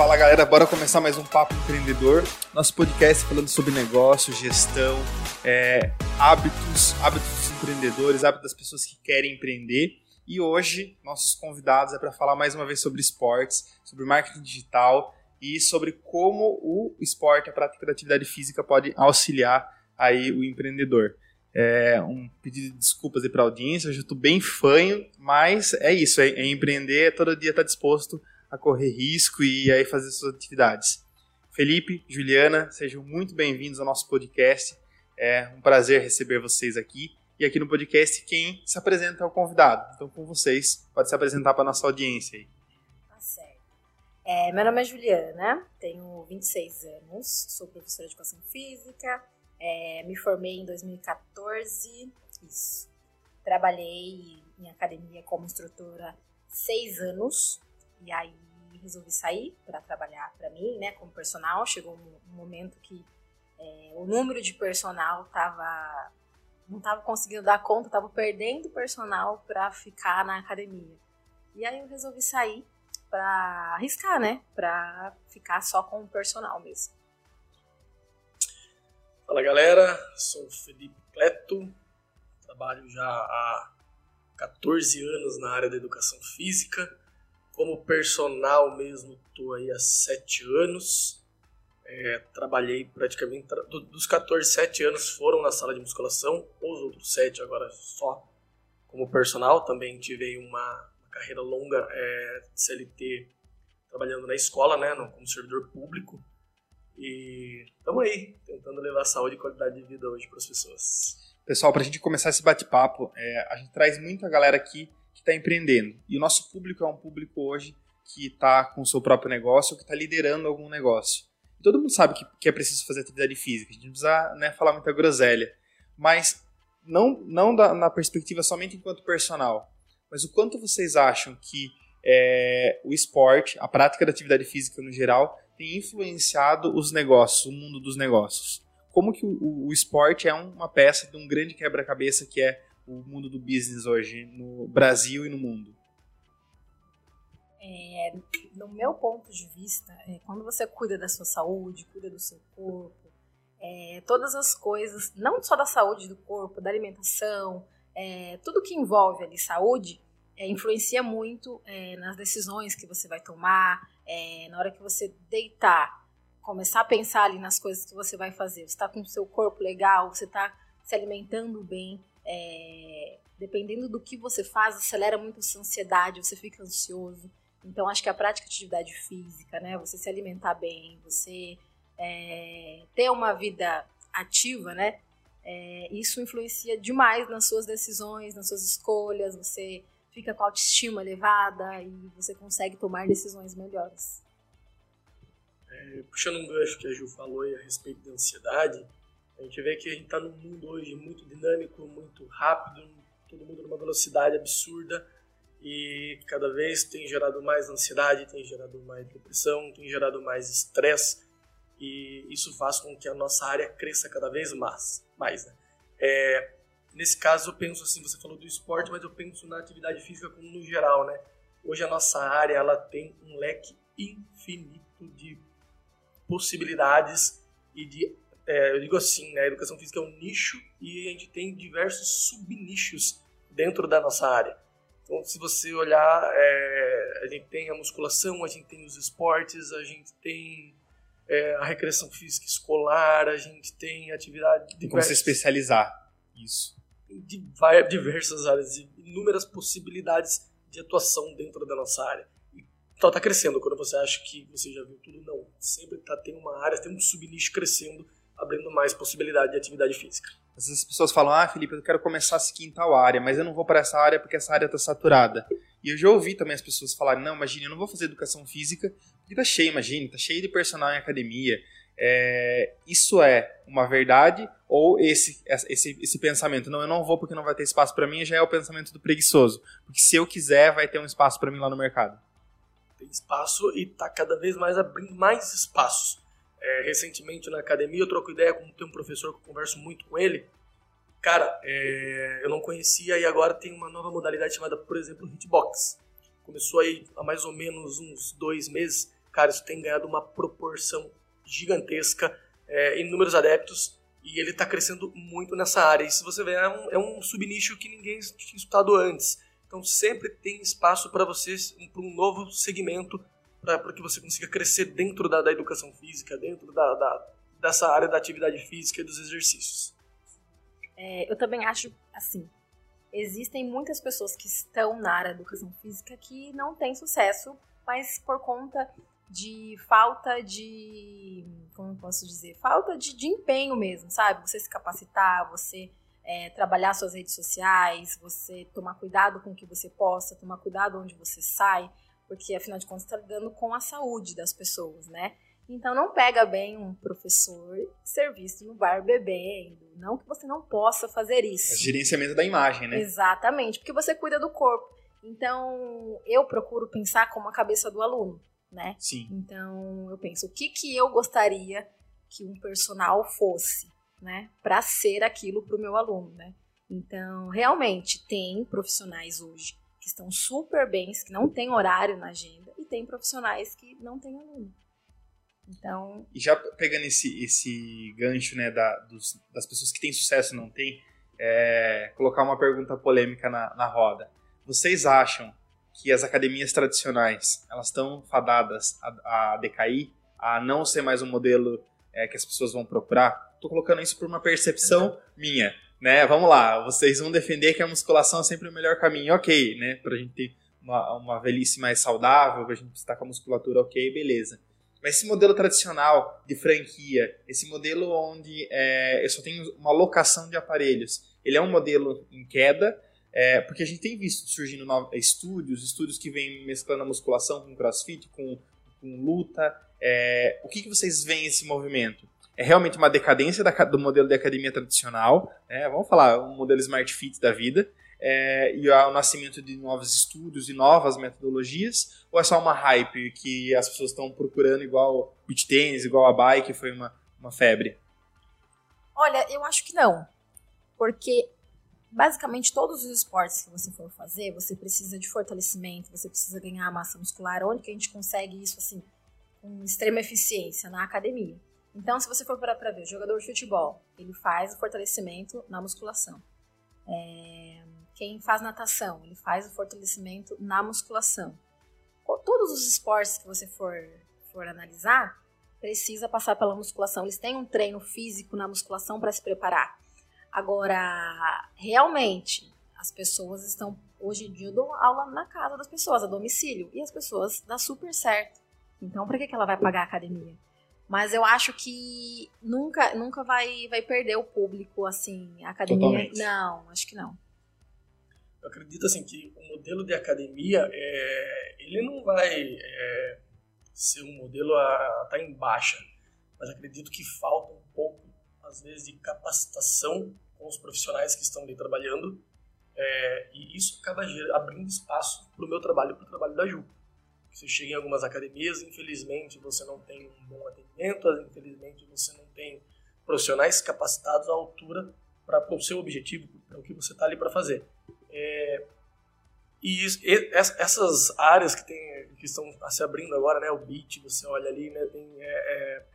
Fala galera, bora começar mais um Papo Empreendedor. Nosso podcast falando sobre negócio, gestão, é, hábitos, hábitos dos empreendedores, hábitos das pessoas que querem empreender. E hoje, nossos convidados é para falar mais uma vez sobre esportes, sobre marketing digital e sobre como o esporte, a prática da atividade física pode auxiliar aí o empreendedor. É, um pedido de desculpas aí para a audiência, hoje eu estou bem fanho, mas é isso, é, é empreender, todo dia estar tá disposto a correr risco e aí fazer suas atividades. Felipe, Juliana, sejam muito bem-vindos ao nosso podcast. É um prazer receber vocês aqui. E aqui no podcast, quem se apresenta é o convidado. Então, com vocês, pode se apresentar para a nossa audiência aí. Tá certo. É, meu nome é Juliana, tenho 26 anos, sou professora de educação física, é, me formei em 2014, isso. Trabalhei em academia como instrutora seis anos, e aí resolvi sair para trabalhar para mim, né, como personal. Chegou um, momento que é, o número de personal tava não estava conseguindo dar conta, estava perdendo personal para ficar na academia. E aí eu resolvi sair para arriscar, né, para ficar só com o personal mesmo. Fala galera, sou o Felipe Cleto, trabalho já há 14 anos na área da educação física como personal mesmo, estou aí há sete anos. É, trabalhei praticamente dos 14, 7 anos foram na sala de musculação, os outros 7 agora só como personal. Também tive uma, uma carreira longa é, CLT trabalhando na escola, né, como servidor público. E estamos aí, tentando levar saúde e qualidade de vida hoje para as pessoas. Pessoal, para a gente começar esse bate-papo, é, a gente traz muita galera aqui que está empreendendo. E o nosso público é um público hoje que está com o seu próprio negócio ou que está liderando algum negócio. E todo mundo sabe que, que, é preciso fazer atividade física, a gente não precisa né, falar muita groselha. Mas não, não da, na perspectiva somente enquanto personal, mas o quanto vocês acham que é, o esporte, a prática da atividade física no geral, tem influenciado os negócios, o mundo dos negócios? Como que o, o esporte é uma peça de um grande quebra-cabeça que é o mundo do business hoje no Brasil e no mundo? É, no meu ponto de vista, é, quando você cuida da sua saúde, cuida do seu corpo, é, todas as coisas, não só da saúde do corpo, da alimentação, é, tudo que envolve ali saúde, é, influencia muito é, nas decisões que você vai tomar, na hora que você deitar, começar a pensar ali nas coisas que você vai fazer. Você está com o seu corpo legal, você está se alimentando bem, é, dependendo do que você faz, acelera muito a sua ansiedade, você fica ansioso. Então, acho que a prática de atividade física, né, você se alimentar bem, você é, ter uma vida ativa, né, é, isso influencia demais nas suas decisões, nas suas escolhas, você fica com a autoestima elevada e você consegue tomar decisões melhores. É, puxando um gancho que a Ju falou a respeito da ansiedade, a gente vê que a gente está num mundo hoje muito dinâmico, muito rápido, todo mundo numa velocidade absurda e cada vez tem gerado mais ansiedade, tem gerado mais depressão, tem gerado mais estresse e isso faz com que a nossa área cresça cada vez mais. mais né? é, nesse caso eu penso assim, você falou do esporte, mas eu penso na atividade física como no geral, né? Hoje a nossa área ela tem um leque infinito de possibilidades e de é, eu digo assim, né, a educação física é um nicho e a gente tem diversos subnichos dentro da nossa área. Então, se você olhar, é, a gente tem a musculação, a gente tem os esportes, a gente tem é, a recreação física escolar, a gente tem atividade... Como se especializar isso. Diversas áreas, inúmeras possibilidades de atuação dentro da nossa área. Então está crescendo quando você acha que você já viu tudo, não. Sempre tá, tem uma área, tem um subnicho crescendo abrindo mais possibilidade de atividade física. Às vezes as pessoas falam, ah, Felipe, eu quero começar a seguir em tal área, mas eu não vou para essa área porque essa área está saturada. E eu já ouvi também as pessoas falarem, não, imagine, eu não vou fazer educação física porque tá cheio, imagine, tá cheio de personal em academia. É, isso é uma verdade ou esse, esse, esse pensamento, não, eu não vou porque não vai ter espaço para mim, já é o pensamento do preguiçoso. Porque se eu quiser, vai ter um espaço para mim lá no mercado. Tem espaço e tá cada vez mais abrindo mais espaços. É, recentemente na academia eu troco ideia com tem um professor que eu converso muito com ele. Cara, é, eu não conhecia e agora tem uma nova modalidade chamada, por exemplo, hitbox. Começou aí há mais ou menos uns dois meses cara, isso tem ganhado uma proporção gigantesca, é, inúmeros adeptos, e ele está crescendo muito nessa área. E se você ver, é um, é um subnicho que ninguém tinha estudado antes. Então sempre tem espaço para você, para um novo segmento, para que você consiga crescer dentro da, da educação física, dentro da, da, dessa área da atividade física e dos exercícios. É, eu também acho, assim, existem muitas pessoas que estão na área da educação física que não têm sucesso, mas por conta de falta de. Como posso dizer? Falta de, de empenho mesmo, sabe? Você se capacitar, você é, trabalhar suas redes sociais, você tomar cuidado com o que você posta, tomar cuidado onde você sai, porque afinal de contas está lidando com a saúde das pessoas, né? Então não pega bem um professor ser visto no bar bebendo. Não que você não possa fazer isso. É gerenciamento da imagem, né? Exatamente, porque você cuida do corpo. Então eu procuro pensar como a cabeça do aluno, né? Sim. Então eu penso, o que, que eu gostaria que um personal fosse, né? Para ser aquilo para o meu aluno, né? Então, realmente, tem profissionais hoje estão super bens, que não tem horário na agenda, e tem profissionais que não têm aluno. Então. E já pegando esse, esse gancho né, da, dos, das pessoas que têm sucesso e não têm, é, colocar uma pergunta polêmica na, na roda. Vocês acham que as academias tradicionais elas estão fadadas a, a decair, a não ser mais um modelo é, que as pessoas vão procurar? Estou colocando isso por uma percepção minha, né? Vamos lá, vocês vão defender que a musculação é sempre o melhor caminho, ok, né? Para a gente ter uma, uma velhice mais saudável, para a gente estar com a musculatura ok, beleza. Mas esse modelo tradicional de franquia, esse modelo onde é, eu só tenho uma locação de aparelhos, ele é um modelo em queda, é, porque a gente tem visto surgindo novos, estúdios, estúdios que vêm mesclando a musculação com crossfit, com, com luta. É, o que, que vocês veem esse movimento? É realmente uma decadência da, do modelo de academia tradicional, né? vamos falar, um modelo Smart Fit da vida, é, e o nascimento de novos estudos e novas metodologias? Ou é só uma hype que as pessoas estão procurando igual beach tênis, igual a bike, foi uma, uma febre? Olha, eu acho que não. Porque basicamente todos os esportes que você for fazer, você precisa de fortalecimento, você precisa ganhar massa muscular. Onde que a gente consegue isso assim com extrema eficiência? Na academia. Então, se você for para ver, jogador de futebol, ele faz o fortalecimento na musculação. É, quem faz natação, ele faz o fortalecimento na musculação. Todos os esportes que você for, for analisar, precisa passar pela musculação. Eles têm um treino físico na musculação para se preparar. Agora, realmente, as pessoas estão. Hoje em dia eu dou aula na casa das pessoas, a domicílio. E as pessoas dá super certo. Então, para que, que ela vai pagar a academia? Mas eu acho que nunca, nunca vai, vai perder o público, assim, a academia. Totalmente. Não, acho que não eu acredito assim que o modelo de academia é, ele não vai é, ser um modelo a estar tá em baixa, mas acredito que falta um pouco às vezes de capacitação com os profissionais que estão ali trabalhando é, e isso acaba abrindo espaço para o meu trabalho, para o trabalho da Ju. Você chega em algumas academias, infelizmente você não tem um bom atendimento, infelizmente você não tem profissionais capacitados à altura para o seu objetivo, para o que você está ali para fazer. É, e, isso, e, essas áreas que, tem, que estão se abrindo agora, né, o beat, você olha ali, né, tem é, é,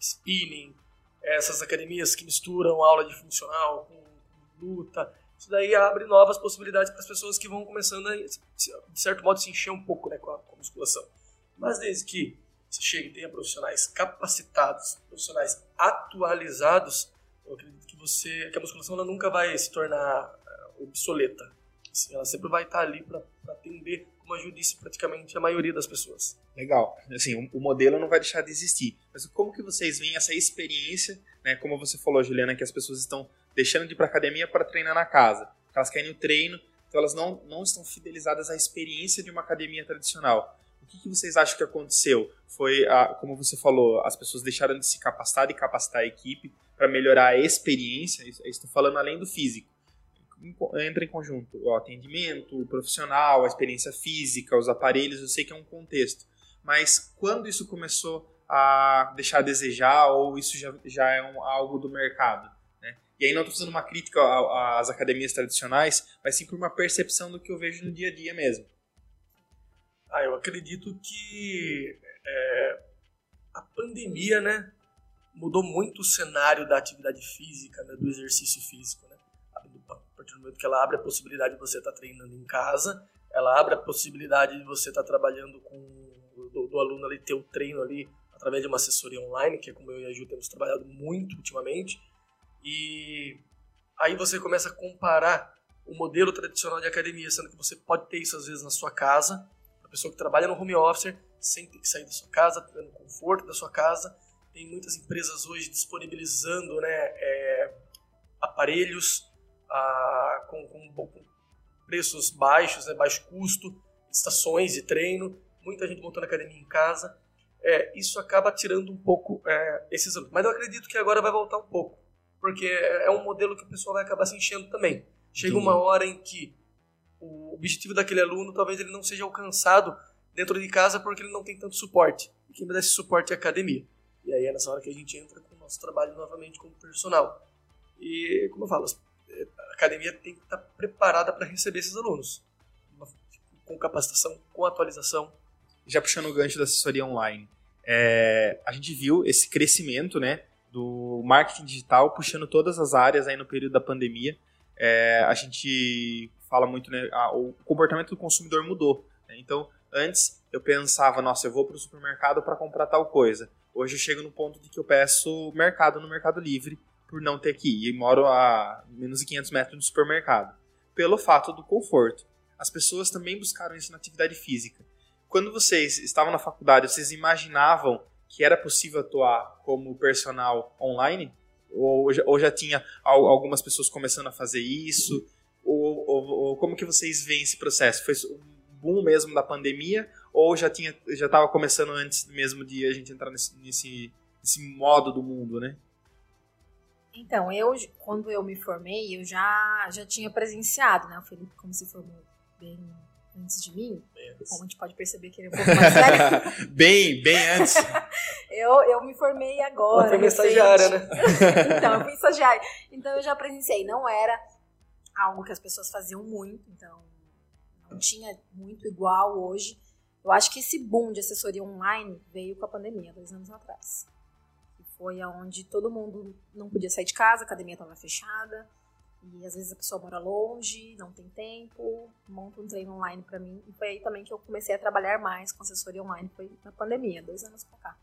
spinning, essas academias que misturam aula de funcional com luta, isso daí abre novas possibilidades para as pessoas que vão começando a, de certo modo, se encher um pouco né, com, a, com a musculação. Mas desde que você chegue tenha profissionais capacitados, profissionais atualizados, eu acredito que você, que a musculação ela nunca vai se tornar obsoleta. Assim, ela sempre vai estar ali para atender, como a Ju disse, praticamente a maioria das pessoas. Legal. Assim, o, modelo não vai deixar de existir. Mas como que vocês veem essa experiência, né? Como você falou, Juliana, que as pessoas estão deixando de ir para academia para treinar na casa. Elas querem o treino, então elas não, não estão fidelizadas à experiência de uma academia tradicional. O que, que vocês acham que aconteceu? Foi, a, como você falou, as pessoas deixaram de se capacitar e capacitar a equipe para melhorar a experiência. Estou falando além do físico entra em conjunto o atendimento, o profissional, a experiência física, os aparelhos, eu sei que é um contexto. Mas quando isso começou a deixar a desejar ou isso já, já é um, algo do mercado? E aí não estou fazendo uma crítica às academias tradicionais, mas sim por uma percepção do que eu vejo no dia a dia mesmo. Ah, eu acredito que é, a pandemia, né, mudou muito o cenário da atividade física, né, do exercício físico, né? A partir do momento que ela abre a possibilidade de você estar tá treinando em casa, ela abre a possibilidade de você estar tá trabalhando com do, do, aluno ali ter o treino ali através de uma assessoria online, que é como eu e a Ju temos trabalhado muito ultimamente. E aí você começa a comparar o modelo tradicional de academia, sendo que você pode ter isso às vezes na sua casa, a pessoa que trabalha no home office, sem ter que sair da sua casa, tendo conforto da sua casa. Tem muitas empresas hoje disponibilizando né, é, aparelhos a, com, com, com, preços baixos, né, baixo custo, estações de treino, muita gente montando academia em casa. É, isso acaba tirando um pouco é, esses alunos. Mas eu acredito que agora vai voltar um pouco, porque é um modelo que o pessoal vai acabar se enchendo também. Chega Sim. uma hora em que o objetivo daquele aluno talvez ele não seja alcançado dentro de casa porque ele não tem tanto suporte. E quem dá esse suporte é a academia. E aí é nessa hora que a gente entra com o nosso trabalho novamente como personal. E, como eu falo, a academia tem que estar preparada para receber esses alunos. Com capacitação, com atualização. Já puxando o gancho da assessoria online, é, a gente viu esse crescimento né, marketing digital puxando todas as áreas aí no período da pandemia é, a gente fala muito, né? A, o comportamento do consumidor mudou. Né? Então, antes eu pensava, nossa, eu vou para o supermercado para comprar tal coisa. Hoje eu chego no ponto de que eu peço mercado no Mercado Livre por não ter que ir. E moro a menos de 500 metros do supermercado. Pelo fato do conforto. As pessoas também buscaram isso na atividade física. Quando vocês estavam na faculdade, vocês imaginavam que era possível atuar como personal online? Ou, ou já tinha algumas pessoas começando a fazer isso? Ou, ou, ou, como que vocês veem esse processo? Foi um boom mesmo da pandemia? Ou já tinha já estava começando antes mesmo de a gente entrar nesse, nesse, nesse modo do mundo, né? Então, eu, quando eu me formei, eu já, já tinha presenciado, né? O Felipe, como se formou bem antes de mim, como a gente pode perceber que ele é um pouco mais velho. bem, bem antes. Eu, eu me formei agora. Ela foi estagiária, né? então, eu fui estagiária. Então, eu já presenciei. Não era algo que as pessoas faziam muito, então não tinha muito igual hoje. Eu acho que esse boom de assessoria online veio com a pandemia, dois anos atrás. foi aonde todo mundo não podia sair de casa, a academia estava fechada, e às vezes a pessoa mora longe, não tem tempo, monta um treino online para mim. E foi aí também que eu comecei a trabalhar mais com assessoria online, foi na pandemia, dois anos pra cá.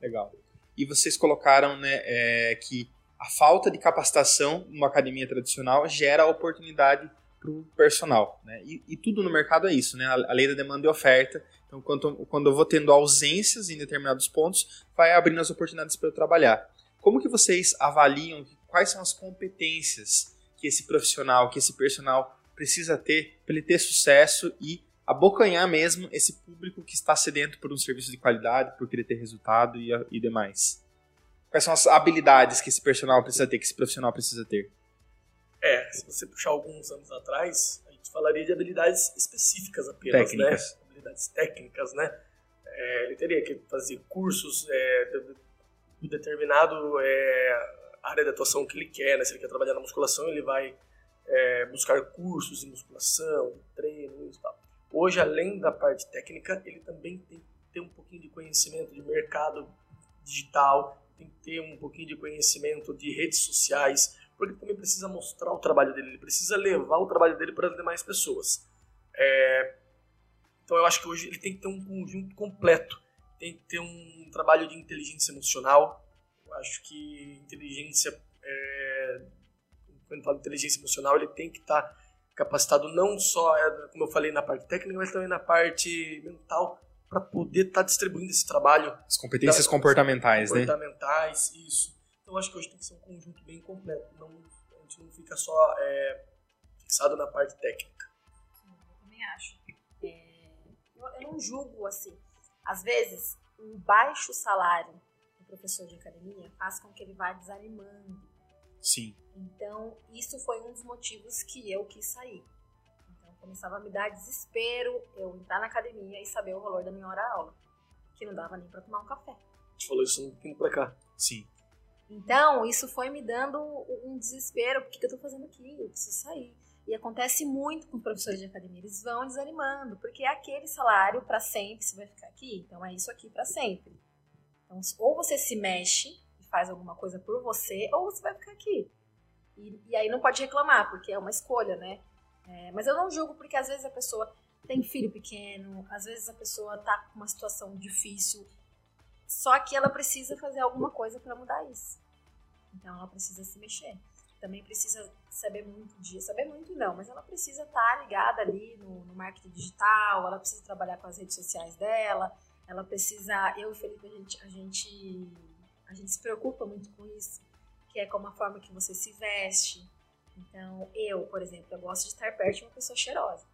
Legal. E vocês colocaram né, é, que a falta de capacitação numa academia tradicional gera oportunidade para o personal. Né? E, e, tudo no mercado é isso, né? a, lei da demanda e oferta. Então, quando, quando eu vou tendo ausências em determinados pontos, vai abrindo as oportunidades para eu trabalhar. Como que vocês avaliam quais são as competências que esse profissional, que esse personal precisa ter para ele ter sucesso e abocanhar mesmo esse público que está sedento por um serviço de qualidade, por querer ter resultado e, e demais. Quais são as habilidades que esse personal precisa ter, que esse profissional precisa ter? É, se você puxar alguns anos atrás, a gente falaria de habilidades específicas apenas, né? técnicas. né? Habilidades técnicas, né? É, ele teria que fazer cursos é, de, de determinado é, área de atuação que ele quer, né? Se ele quer trabalhar na musculação, ele vai é, buscar cursos de musculação, de treino e tal. Hoje, além da parte técnica, ele também tem que ter um pouquinho de conhecimento de mercado digital, tem que ter um pouquinho de conhecimento de redes sociais, porque também precisa mostrar o trabalho dele, ele precisa levar o trabalho dele para as demais pessoas. É, então eu acho que hoje ele tem que ter um conjunto completo, tem que ter um trabalho de inteligência emocional, acho que inteligência, é, quando falo inteligência emocional, ele tem que estar tá capacitado não só, é, como eu falei, na parte técnica, mas também na parte mental, para poder estar tá distribuindo esse trabalho. As competências da, comportamentais, comportamentais, né? Comportamentais, isso. Então acho que hoje tem que ser um conjunto bem completo. Não, a gente não fica só é, fixado na parte técnica. Sim, eu também acho. É, eu, eu não julgo assim. Às vezes, um baixo salário professor de academia faz com que ele vá desanimando. Sim. Então, isso foi um dos motivos que eu quis sair. Então, começava a me dar desespero eu entrar na academia e saber o valor da minha hora-aula, que não dava nem para tomar um café. A gente falou isso um pouquinho pra cá. Sim. Então, isso foi me dando um desespero, o que eu tô fazendo aqui? Eu preciso sair. E acontece muito com professores de academia, eles vão desanimando, porque é aquele salário para sempre, você vai ficar aqui, então é isso aqui para sempre. Então ou você se mexe faz alguma coisa por você, ou você vai ficar aqui. E, e aí não pode reclamar, porque é uma escolha, né? É, mas eu não julgo porque às vezes a pessoa tem filho pequeno, às vezes a pessoa tá com uma situação difícil, só que ela precisa fazer alguma coisa para mudar isso. Então ela precisa se mexer. Também precisa saber muito de. Saber muito não, mas ela precisa estar tá ligada ali no, no, marketing digital, ela precisa trabalhar com as redes sociais dela, ela precisa. Eu e o Felipe, a gente, a gente, a gente se preocupa muito com isso, que é como a forma que você se veste. Então, eu, por exemplo, eu gosto de estar perto de uma pessoa cheirosa.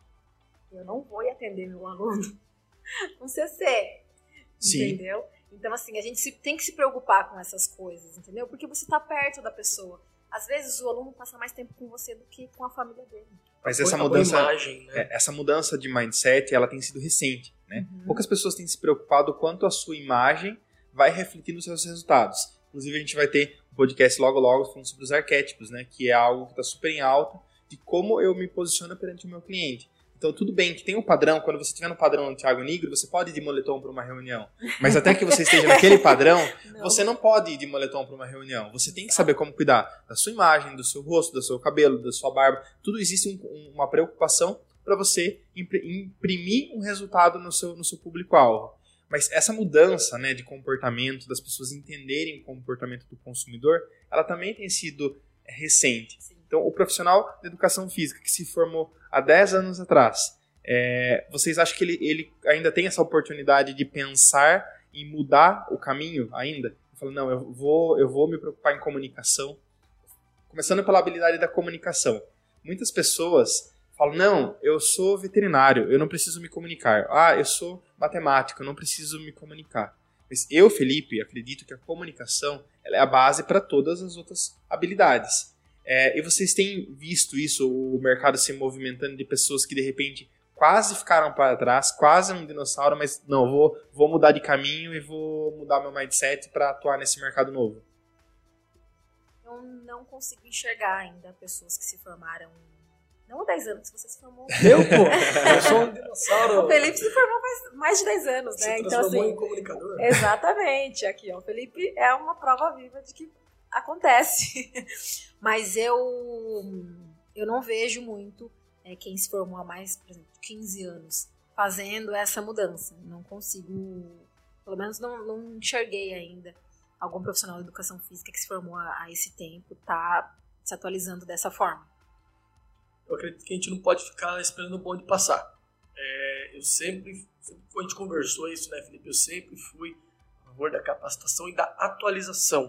Eu não vou atender meu aluno com CC. Sim. Entendeu? Então, assim, a gente tem que se preocupar com essas coisas, entendeu? Porque você está perto da pessoa. Às vezes o aluno passa mais tempo com você do que com a família dele. Mas essa mudança, imagem, né? é, essa mudança de mindset, ela tem sido recente, né? Uhum. Poucas pessoas têm se preocupado quanto a sua imagem vai refletir nos seus resultados. Inclusive a gente vai ter um podcast logo logo falando sobre os arquétipos, né? Que é algo que está super em alta de como eu me posiciono perante o meu cliente. Então, tudo bem que tem um padrão, quando você estiver no padrão do Thiago Negro, você pode ir de moletom para uma reunião. Mas até que você esteja naquele padrão, não. você não pode ir de moletom para uma reunião. Você tem que saber como cuidar da sua imagem, do seu rosto, do seu cabelo, da sua barba. Tudo existe um, uma preocupação para você imprimir um resultado no seu, no seu público-alvo. Mas essa mudança né, de comportamento, das pessoas entenderem o comportamento do consumidor, ela também tem sido recente. Sim. Então, o profissional de educação física que se formou há 10 anos atrás, é, vocês acham que ele, ele ainda tem essa oportunidade de pensar em mudar o caminho ainda? Fala, não, eu vou, eu vou me preocupar em comunicação. Começando pela habilidade da comunicação. Muitas pessoas falam, não, eu sou veterinário, eu não preciso me comunicar. Ah, eu sou matemático, eu não preciso me comunicar. Mas eu, Felipe, acredito que a comunicação é a base para todas as outras habilidades. É, e vocês têm visto isso, o mercado se movimentando de pessoas que de repente quase ficaram para trás, quase um dinossauro, mas não, vou, vou mudar de caminho e vou mudar meu mindset para atuar nesse mercado novo. Eu não consigo enxergar ainda pessoas que se formaram não há 10 anos, você se formou. Eu, pô? Eu sou um dinossauro. O Felipe se formou faz mais de 10 anos, né? Se então, assim. em comunicador. Exatamente. Aqui, ó. O Felipe é uma prova viva de que acontece. Mas eu eu não vejo muito é, quem se formou há mais, por exemplo, 15 anos fazendo essa mudança. Não consigo, pelo menos não, não enxerguei ainda algum profissional de educação física que se formou há, há esse tempo tá se atualizando dessa forma. Eu acredito que a gente não pode ficar esperando o bonde passar. É, eu sempre, sempre, a gente conversou isso, né, Felipe? Eu sempre fui a favor da capacitação e da atualização.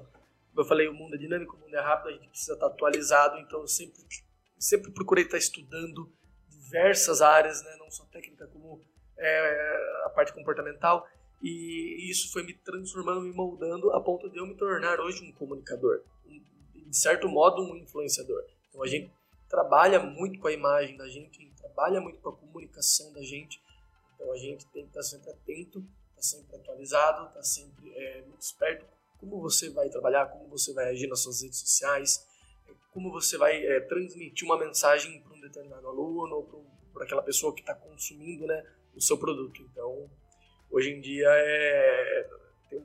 Como eu falei, o mundo é dinâmico, o mundo é rápido, a gente precisa estar atualizado, então eu sempre, sempre procurei estar estudando diversas áreas, né, não só técnica como é, a parte comportamental, e isso foi me transformando, me moldando a ponto de eu me tornar hoje um comunicador, um, de certo modo um influenciador. Então a gente trabalha muito com a imagem da gente, trabalha muito com a comunicação da gente, então a gente tem que estar sempre atento, estar tá sempre atualizado, estar tá sempre é, muito esperto como você vai trabalhar, como você vai agir nas suas redes sociais, como você vai é, transmitir uma mensagem para um determinado aluno ou para aquela pessoa que está consumindo né, o seu produto. Então, hoje em dia, é, tem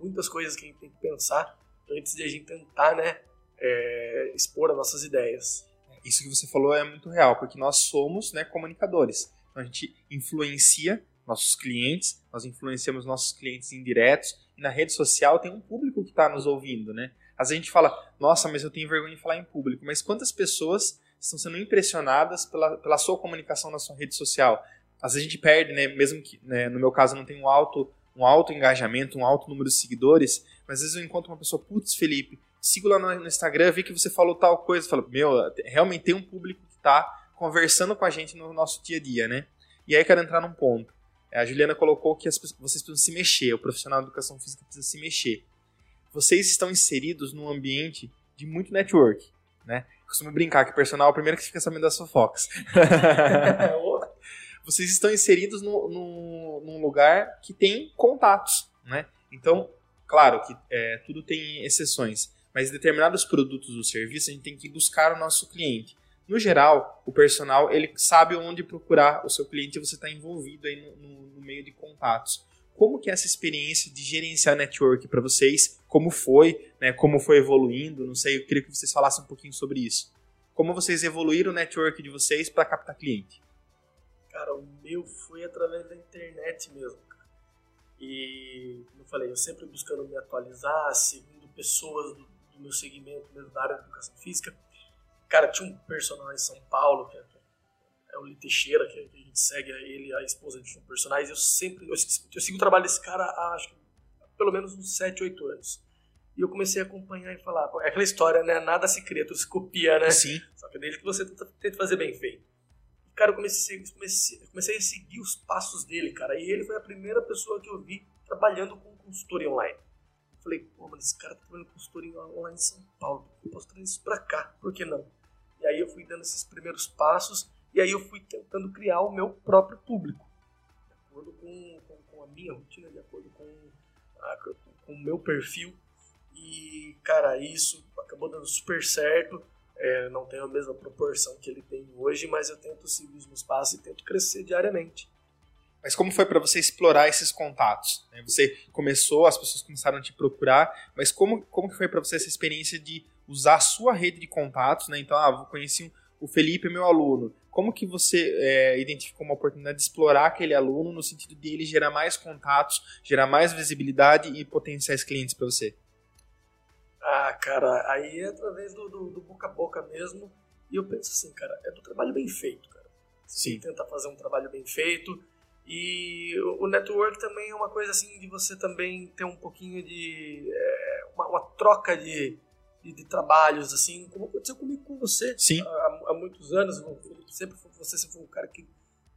muitas coisas que a gente tem que pensar antes de a gente tentar né, é, expor as nossas ideias. Isso que você falou é muito real, porque nós somos né, comunicadores. Então, a gente influencia nossos clientes, nós influenciamos nossos clientes indiretos, e na rede social tem um público que está nos ouvindo, né? Às vezes a gente fala, nossa, mas eu tenho vergonha de falar em público, mas quantas pessoas estão sendo impressionadas pela, pela sua comunicação na sua rede social? Às vezes a gente perde, né? Mesmo que né, no meu caso não tem um alto, um alto engajamento, um alto número de seguidores, mas às vezes eu encontro uma pessoa, putz, Felipe, sigo lá no, Instagram, vi que você falou tal coisa, falo, meu, realmente tem um público que está conversando com a gente no nosso dia a dia, né? E aí quero entrar num ponto. A Juliana colocou que as, vocês precisam se mexer, o profissional de educação física precisa se mexer. Vocês estão inseridos num ambiente de muito network, né? Eu costumo brincar que o personal é o primeiro que fica sabendo das fofocas. vocês estão inseridos no, no, num lugar que tem contatos, né? Então, claro que é, tudo tem exceções, mas determinados produtos ou serviços a gente tem que buscar o nosso cliente. No geral, o personal ele sabe onde procurar o seu cliente e você está envolvido aí no, no, no, meio de contatos. como que é essa experiência de gerenciar network para vocês? Como foi, né? Como foi evoluindo? Não sei, eu queria que vocês falassem um pouquinho sobre isso. Como vocês evoluíram o network de vocês para captar cliente? Cara, o meu foi através da internet mesmo. Cara. E, como eu falei, eu sempre buscando me atualizar, seguindo pessoas do, do meu segmento mesmo da área de educação física. Cara, tinha um personagem em São Paulo, que é, é o Li Teixeira, que a gente segue ele, a esposa de um personagem. Eu sempre, eu, eu sigo o trabalho desse cara há, acho que, pelo menos uns 7, 8 anos. E eu comecei a acompanhar e falar, é aquela história, né? Nada se cria, tudo se copia, né? Sim. Só que desde que você tenta, tenta fazer bem feito. E, cara, eu comecei, comecei, comecei a seguir os passos dele, cara. E ele foi a primeira pessoa que eu vi trabalhando com consultoria online. Falei, pô, mas esse cara tá trabalhando consultoria online em São Paulo. Eu posso trazer isso pra cá, por que não? E aí eu fui dando esses primeiros passos e aí eu fui tentando criar o meu próprio público. De acordo com, com, com a minha rotina, de acordo com, a, com o meu perfil. E, cara, isso acabou dando super certo. É, não tenho a mesma proporção que ele tem hoje, mas eu tento seguir os meus passos e tento crescer diariamente. Mas como foi para você explorar esses contatos? Né? Você começou, as pessoas começaram a te procurar, mas como, como foi para você essa experiência de usar a sua rede de contatos? Né? Então, ah, eu conheci o Felipe, meu aluno. Como que você é, identificou uma oportunidade de explorar aquele aluno no sentido de ele gerar mais contatos, gerar mais visibilidade e potenciais clientes para você? Ah, cara, aí é através do, do, do, boca a boca mesmo. E eu penso assim, cara, é do trabalho bem feito, cara. Sim. Tentar fazer um trabalho bem feito. E o network também é uma coisa assim de você também ter um pouquinho de. É, uma, uma, troca de, de, de, trabalhos, assim, como aconteceu comigo com você Sim. Há, há muitos anos. Sempre você sempre foi um cara que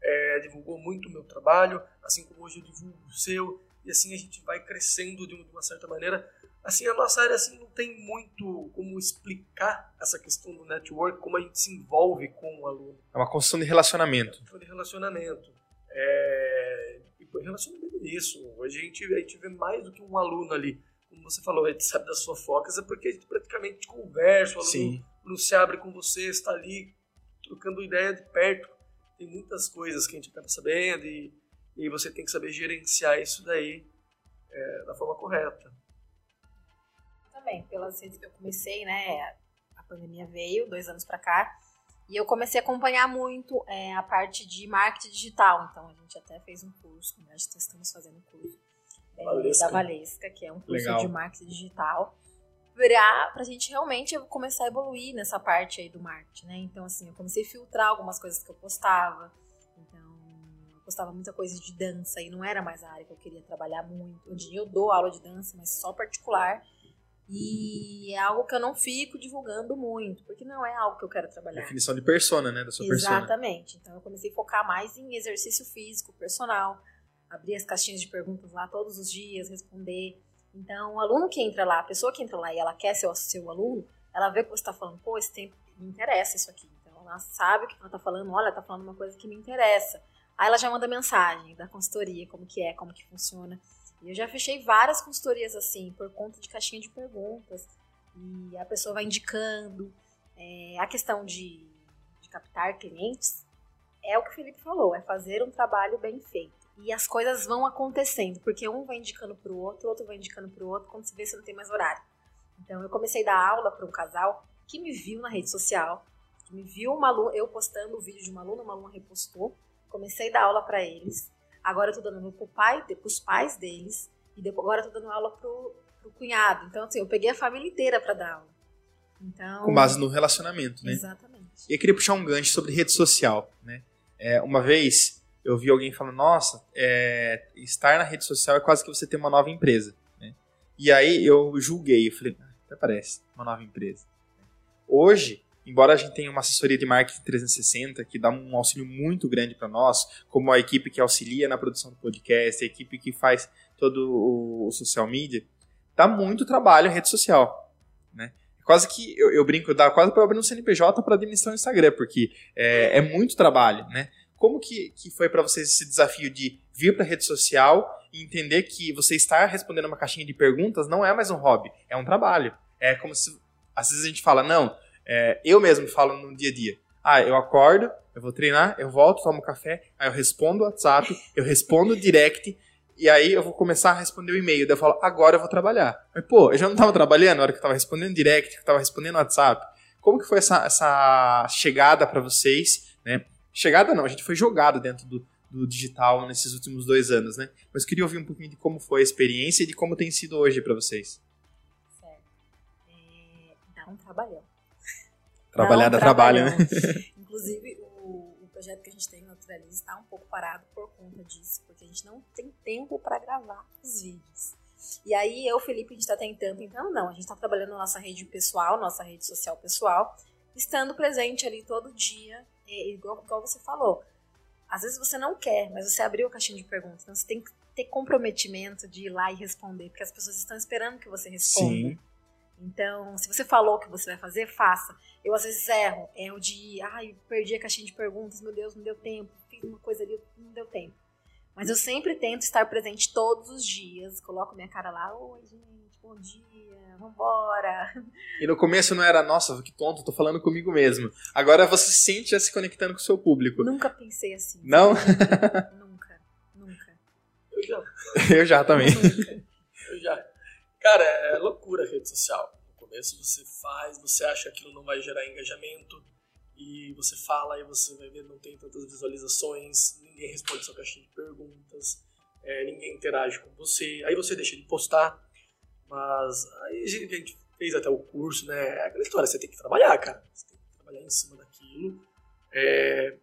é, divulgou muito o meu trabalho, assim como hoje eu divulgo o seu. E assim a gente vai crescendo de uma certa maneira assim, a nossa área assim, não tem muito como explicar essa questão do network, como a gente se envolve com o aluno. É uma construção de relacionamento. É de relacionamento. É... E relacionamento é isso. Hoje a gente, a gente vê mais do que um aluno ali. Como você falou, a gente sabe das suas focas, é porque a gente praticamente conversa, o aluno, Sim. não se abre com você, está ali trocando ideia de perto. Tem muitas coisas que a gente acaba sabendo e, e você tem que saber gerenciar isso daí é, da forma correta também, pelas redes que eu comecei, né? A pandemia veio, dois anos para cá, e eu comecei a acompanhar muito é, a parte de marketing digital. Então, a gente até fez um curso, nós estamos fazendo um curso é, Valesca. da Valesca, que é um curso Legal. de marketing digital, para a gente realmente começar a evoluir nessa parte aí do marketing, né? Então, assim, eu comecei a filtrar algumas coisas que eu postava. Então, eu postava muita coisa de dança e não era mais a área que eu queria trabalhar muito. Hoje eu dou aula de dança, mas só particular. E é algo que eu não fico divulgando muito, porque não é algo que eu quero trabalhar. Definição de persona, né? Da sua persona. Exatamente. Então eu comecei a focar mais em exercício físico, personal. Abrir as caixinhas de perguntas lá todos os dias, responder. Então, o aluno que entra lá, a pessoa que entra lá e ela quer ser o seu aluno, ela vê que você está falando, pô, esse tempo me interessa isso aqui. Então, ela sabe o que ela está falando, olha, está falando uma coisa que me interessa. Aí ela já manda mensagem da consultoria, como que é, como que funciona. E eu já fechei várias consultorias assim, por conta de caixinha de perguntas. E a pessoa vai indicando. É, a questão de, de captar clientes é o que o Felipe falou, é fazer um trabalho bem feito. E as coisas vão acontecendo, porque um vai indicando para o outro, outro vai indicando para o outro, quando você vê você não tem mais horário. Então eu comecei a dar aula para um casal que me viu na rede social, que me viu uma aluna, eu postando o vídeo de uma aluna, uma aluna repostou, comecei a dar aula para eles. Agora eu tô dando pro pai, pros pais deles, e depois, agora eu tô dando aula pro, pro cunhado. Então, assim, eu peguei a família inteira para dar aula. Então, Com base no relacionamento, né? Exatamente. E eu queria puxar um gancho sobre rede social, né? É, uma vez eu vi alguém falando, nossa, é, estar na rede social é quase que você ter uma nova empresa. Né? E aí eu julguei, eu falei, ah, até parece uma nova empresa. Hoje, embora a gente tenha uma assessoria de marketing 360 que dá um auxílio muito grande para nós, como a equipe que auxilia na produção do podcast, a equipe que faz todo o, social media, dá muito trabalho em rede social, né? Quase que eu, eu brinco, dá quase para abrir um CNPJ para administrar o Instagram, porque é, é muito trabalho, né? Como que, que foi para vocês esse desafio de vir para a rede social e entender que você estar respondendo uma caixinha de perguntas não é mais um hobby, é um trabalho. É como se às vezes a gente fala, não, é, eu mesmo falo no dia a dia. Ah, eu acordo, eu vou treinar, eu volto, tomo café, aí eu respondo o WhatsApp, eu respondo o direct e aí eu vou começar a responder o e-mail. Daí eu falo, agora eu vou trabalhar. Mas, pô, eu já não tava trabalhando na hora que eu tava respondendo direct, que eu tava respondendo WhatsApp. Como que foi essa, essa chegada para vocês, né? Chegada não, a gente foi jogado dentro do, do digital nesses últimos dois anos, né? Mas queria ouvir um pouquinho de como foi a experiência e de como tem sido hoje para vocês. Certo. É, dá um trabalhão. Trabalhar dá trabalho, né? Inclusive, o, o, projeto que a gente tem no Naturalize está um pouco parado por conta disso, porque a gente não tem tempo para gravar os vídeos. E aí, eu, Felipe, a gente está tentando, então não, a gente está trabalhando na nossa rede pessoal, nossa rede social pessoal, estando presente ali todo dia, igual, igual você falou. Às vezes você não quer, mas você abriu a caixinha de perguntas, então você tem que ter comprometimento de ir lá e responder, porque as pessoas estão esperando que você responda. Sim. Então, se você falou o que você vai fazer, faça. Eu às vezes erro, erro de, ai, perdi a caixinha de perguntas, meu Deus, não deu tempo, fiz uma coisa ali, não deu tempo. Mas eu sempre tento estar presente todos os dias, coloco minha cara lá, oi gente, bom dia, vambora. E no começo não era, nossa, que tonto, tô falando comigo mesmo. Agora você se sente já se conectando com o seu público. Nunca pensei assim. Não? nunca, nunca. Eu já. Eu já também. Já. Cara, é loucura a rede social. No começo você faz, você acha que aquilo não vai gerar engajamento, e você fala e você vai ver não tem tantas visualizações, ninguém responde sua caixinha de perguntas, é, ninguém interage com você, aí você deixa de postar, mas aí a gente fez até o curso, né? É aquela história, você tem que trabalhar, cara, você tem que trabalhar em cima daquilo. É,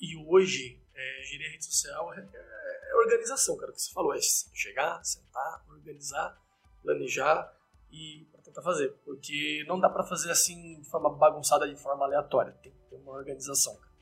e hoje, é, gerir rede social é, é, é organização, cara, o que você falou, é chegar, sentar, organizar, planejar e tentar fazer, porque não dá para fazer assim de forma bagunçada, de forma aleatória. Tem que ter uma organização, cara.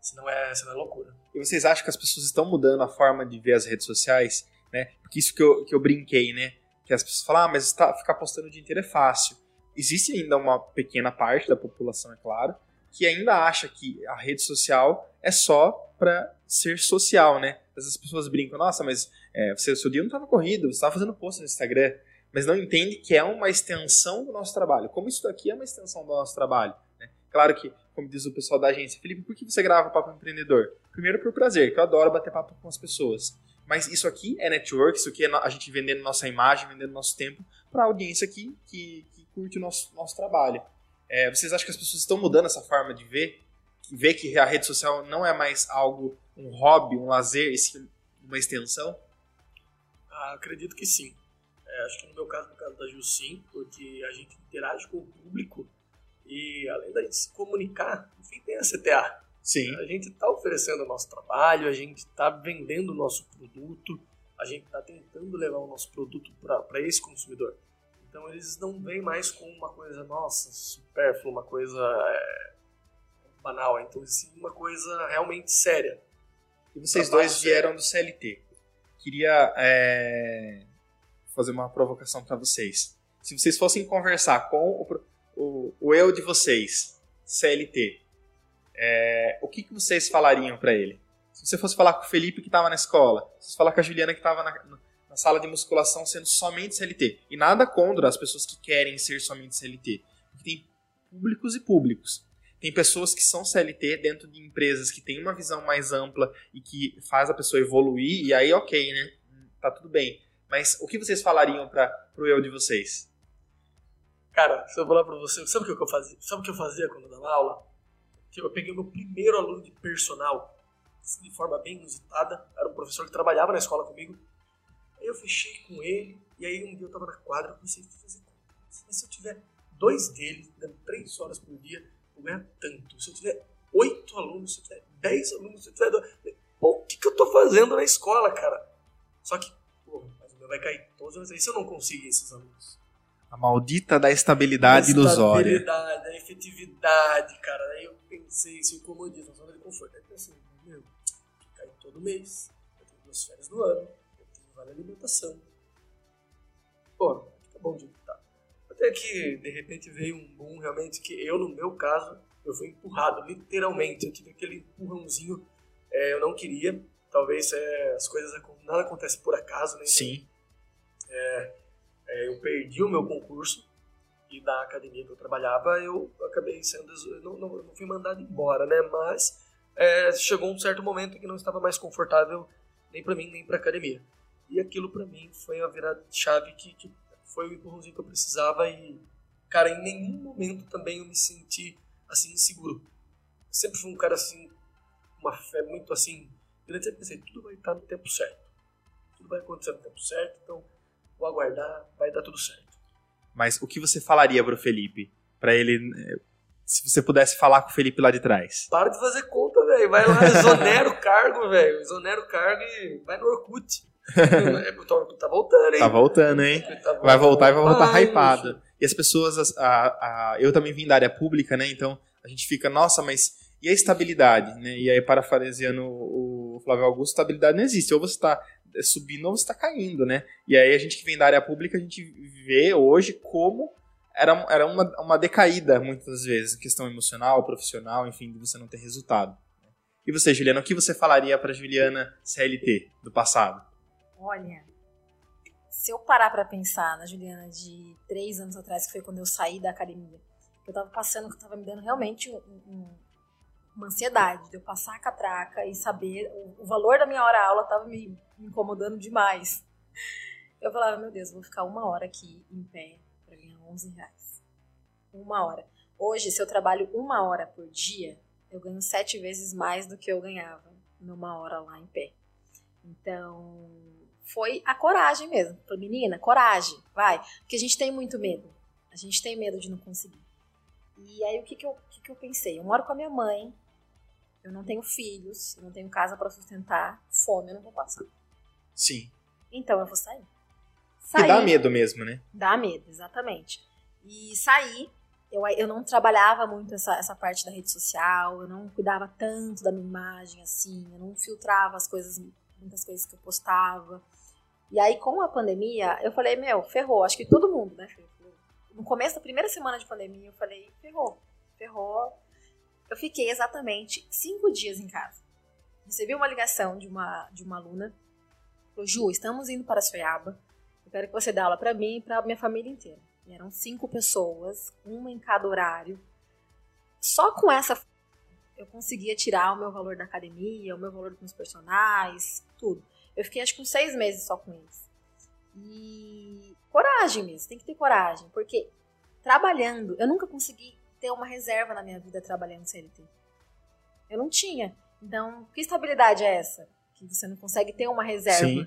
Senão é, senão é loucura. E vocês acham que as pessoas estão mudando a forma de ver as redes sociais, né? Porque isso que eu, que eu brinquei, né? Que as pessoas falam, ah, mas tá, ficar postando o dia inteiro é fácil. Existe ainda uma pequena parte da população, é claro, que ainda acha que a rede social é só para ser social, né? As pessoas brincam, nossa, mas é, você, seu dia não estava corrido, você estava fazendo post no Instagram mas não entende que é uma extensão do nosso trabalho. Como isso daqui é uma extensão do nosso trabalho. Né? Claro que, como diz o pessoal da agência, Felipe, por que você grava Papo Empreendedor? Primeiro por prazer, que eu adoro bater papo com as pessoas. Mas isso aqui é network, isso aqui é a gente vendendo nossa imagem, vendendo nosso tempo para a audiência aqui que, que curte o nosso, nosso trabalho. É, vocês acham que as pessoas estão mudando essa forma de ver? Ver que a rede social não é mais algo, um hobby, um lazer, uma extensão? Ah, acredito que sim. É, acho que no meu caso, no caso da Ju, sim, porque a gente interage com o público e além da gente se comunicar, enfim, tem a CTA. Sim. A gente está oferecendo o nosso trabalho, a gente está vendendo o nosso produto, a gente está tentando levar o nosso produto para esse consumidor. Então eles não vêm mais com uma coisa, nossa, supérflua, uma coisa é, banal. Então, sim, uma coisa realmente séria. E vocês dois vieram do CLT. Queria é, fazer uma provocação para vocês. Se vocês fossem conversar com o, o, o eu de vocês, CLT, é, o que, que vocês falariam para ele? Se você fosse falar com o Felipe que estava na escola, se você falar com a Juliana que estava na, na, sala de musculação sendo somente CLT, e nada contra as pessoas que querem ser somente CLT, porque tem públicos e públicos. Tem pessoas que são CLT dentro de empresas que têm uma visão mais ampla e que faz a pessoa evoluir, e aí ok, né? Tá tudo bem. Mas o que vocês falariam para pro eu de vocês? Cara, se eu falar para você, sabe o que eu fazia? Sabe o que eu fazia quando eu dava aula? Eu peguei o meu primeiro aluno de personal, assim, de forma bem inusitada. Era um professor que trabalhava na escola comigo. Aí eu fechei com ele, e aí um dia eu tava na quadra, eu comecei a fazer conta. Se eu tiver dois deles, dando três horas por dia, eu ganho tanto. Se eu tiver oito alunos, se eu tiver dez alunos, se eu tiver dois... Pô, o que, que eu tô fazendo na escola, cara? Só que vai cair todos os anos. E se eu não conseguir esses alunos? A maldita da estabilidade ilusória. A estabilidade, a efetividade, cara. Aí eu pensei, se o comodismo, zona de conforto. Aí eu pensei, meu, cai todo mês. Eu tenho duas férias no ano. Eu tenho vale alimentação. Pô, tá bom de tá. Até que, de repente, veio um boom realmente que eu, no meu caso, eu fui empurrado, literalmente. Eu tive aquele empurrãozinho. É, eu não queria. Talvez é, as coisas nada acontece por acaso, né? Sim é, é, eu perdi o meu concurso e da academia que eu trabalhava eu acabei sendo não, não, não fui mandado embora né mas é, chegou um certo momento que não estava mais confortável nem para mim nem para academia E aquilo para mim foi a virada de chave que, que foi o empurrãozinho que eu precisava e, cara, em nenhum momento também eu me senti assim inseguro. sempre fui um cara assim, uma fé muito assim, eu sempre pensei, tudo vai estar no tempo certo. Tudo vai acontecer no tempo certo, então vou aguardar, vai dar tudo certo. Mas o que você falaria pro Felipe? para ele eh, se você pudesse falar com o Felipe lá de trás. Para de fazer conta, velho. Vai lá, exonera o cargo, velho. Exonera o cargo e vai no Orkut. tá voltando, hein? Tá voltando, hein? Tá vai voltar e vai voltar Ai, hypado. E as pessoas, a, a, eu também vim da área pública, né? Então a gente fica, nossa, mas e a estabilidade, né? E aí, parafraseando o Flávio Augusto, estabilidade não existe. Ou você está subindo ou você está caindo, né? E aí a gente que vem da área pública, a gente vê hoje como era, era uma, uma decaída, muitas vezes, questão emocional, profissional, enfim, de você não ter resultado. E você, Juliana, o que você falaria para Juliana CLT do passado? Olha, se eu parar para pensar na Juliana de três anos atrás, que foi quando eu saí da academia, eu tava passando, que tava me dando realmente um, um, uma ansiedade de eu passar a catraca e saber o, o valor da minha hora aula tava me, me incomodando demais. Eu falava, meu Deus, vou ficar uma hora aqui em pé 11 reais. Uma hora. Hoje, se eu trabalho uma hora por dia, eu ganho sete vezes mais do que eu ganhava numa hora lá em pé. Então, foi a coragem mesmo. Falei, menina, coragem, vai. Porque a gente tem muito medo. A gente tem medo de não conseguir. E aí, o que, que, eu, que, que eu pensei? Eu moro com a minha mãe, eu não tenho filhos, eu não tenho casa para sustentar, fome eu não vou passar. Sim. Então eu vou sair. Saí, e dá medo mesmo, né? Dá medo, exatamente. E saí, eu, eu não trabalhava muito essa, essa parte da rede social, eu não cuidava tanto da minha imagem, assim, eu não filtrava as coisas, muitas coisas que eu postava. E aí, com a pandemia, eu falei, meu, ferrou, acho que todo mundo, né? No começo da primeira semana de pandemia, eu falei, ferrou, ferrou. Eu fiquei exatamente cinco dias em casa. Recebi uma ligação de uma, de uma aluna, falou, Ju, estamos indo para Soiaba, eu quero que você dê aula para mim e para minha família inteira. E eram cinco pessoas, uma em cada horário. Só com essa eu conseguia tirar o meu valor da academia, o meu valor dos meus personagens, tudo. Eu fiquei acho que uns seis meses só com eles. E coragem mesmo, tem que ter coragem, porque trabalhando, eu nunca consegui ter uma reserva na minha vida trabalhando CLT. Eu não tinha. Então, que estabilidade é essa? Que você não consegue ter uma reserva. Sim.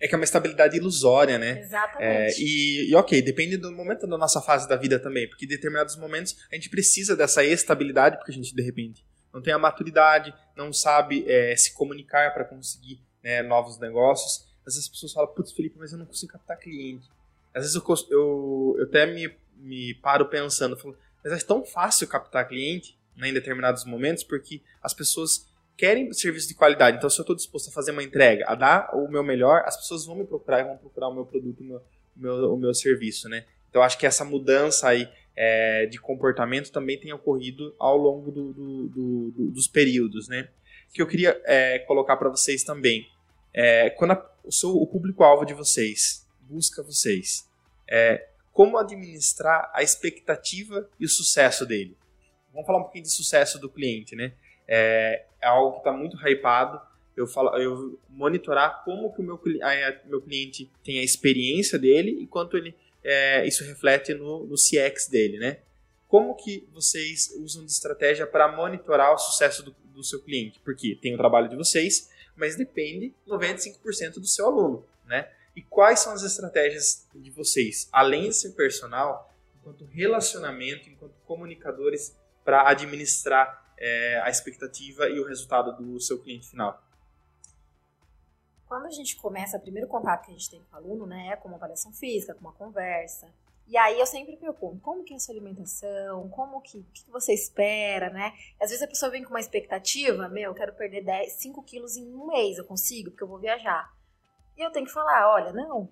É que é uma estabilidade ilusória, né? Exatamente. É, e, e, ok, depende do momento da nossa fase da vida também, porque em determinados momentos a gente precisa dessa estabilidade, porque a gente de repente não tem a maturidade, não sabe é, se comunicar para conseguir né, novos negócios. Às vezes as pessoas falam, putz, Felipe, mas eu não consigo captar cliente. Às vezes eu, eu, eu até me, me paro pensando, falo, mas é tão fácil captar cliente né, em determinados momentos, porque as pessoas querem serviço de qualidade. Então, se eu estou disposto a fazer uma entrega, a dar o meu melhor, as pessoas vão me procurar e vão procurar o meu produto, o meu, o meu, o meu serviço, né? Então, acho que essa mudança aí é, de comportamento também tem ocorrido ao longo do, do, do, dos períodos, né? Que eu queria é, colocar para vocês também. É, quando a, o, o público-alvo de vocês busca vocês, é, como administrar a expectativa e o sucesso dele? Vamos falar um pouquinho de sucesso do cliente, né? é, é algo que está muito hypado. Eu, falo, eu monitorar como que o meu, a, meu cliente tem a experiência dele e quanto ele, é, isso reflete no, no CX dele, né? Como que vocês usam de estratégia para monitorar o sucesso do, do seu cliente? Porque tem o trabalho de vocês, mas depende 95% do seu aluno, né? E quais são as estratégias de vocês, além de ser personal, enquanto relacionamento, enquanto comunicadores, para administrar é, a expectativa e o resultado do seu cliente final? Quando a gente começa, o primeiro contato que a gente tem com o aluno, né, é com uma avaliação física, com uma conversa. E aí eu sempre pergunto, como que é a sua alimentação? Como que, o que você espera, né? Às vezes a pessoa vem com uma expectativa, meu, eu quero perder 10, 5 quilos em um mês, eu consigo, porque eu vou viajar. E eu tenho que falar, olha, não.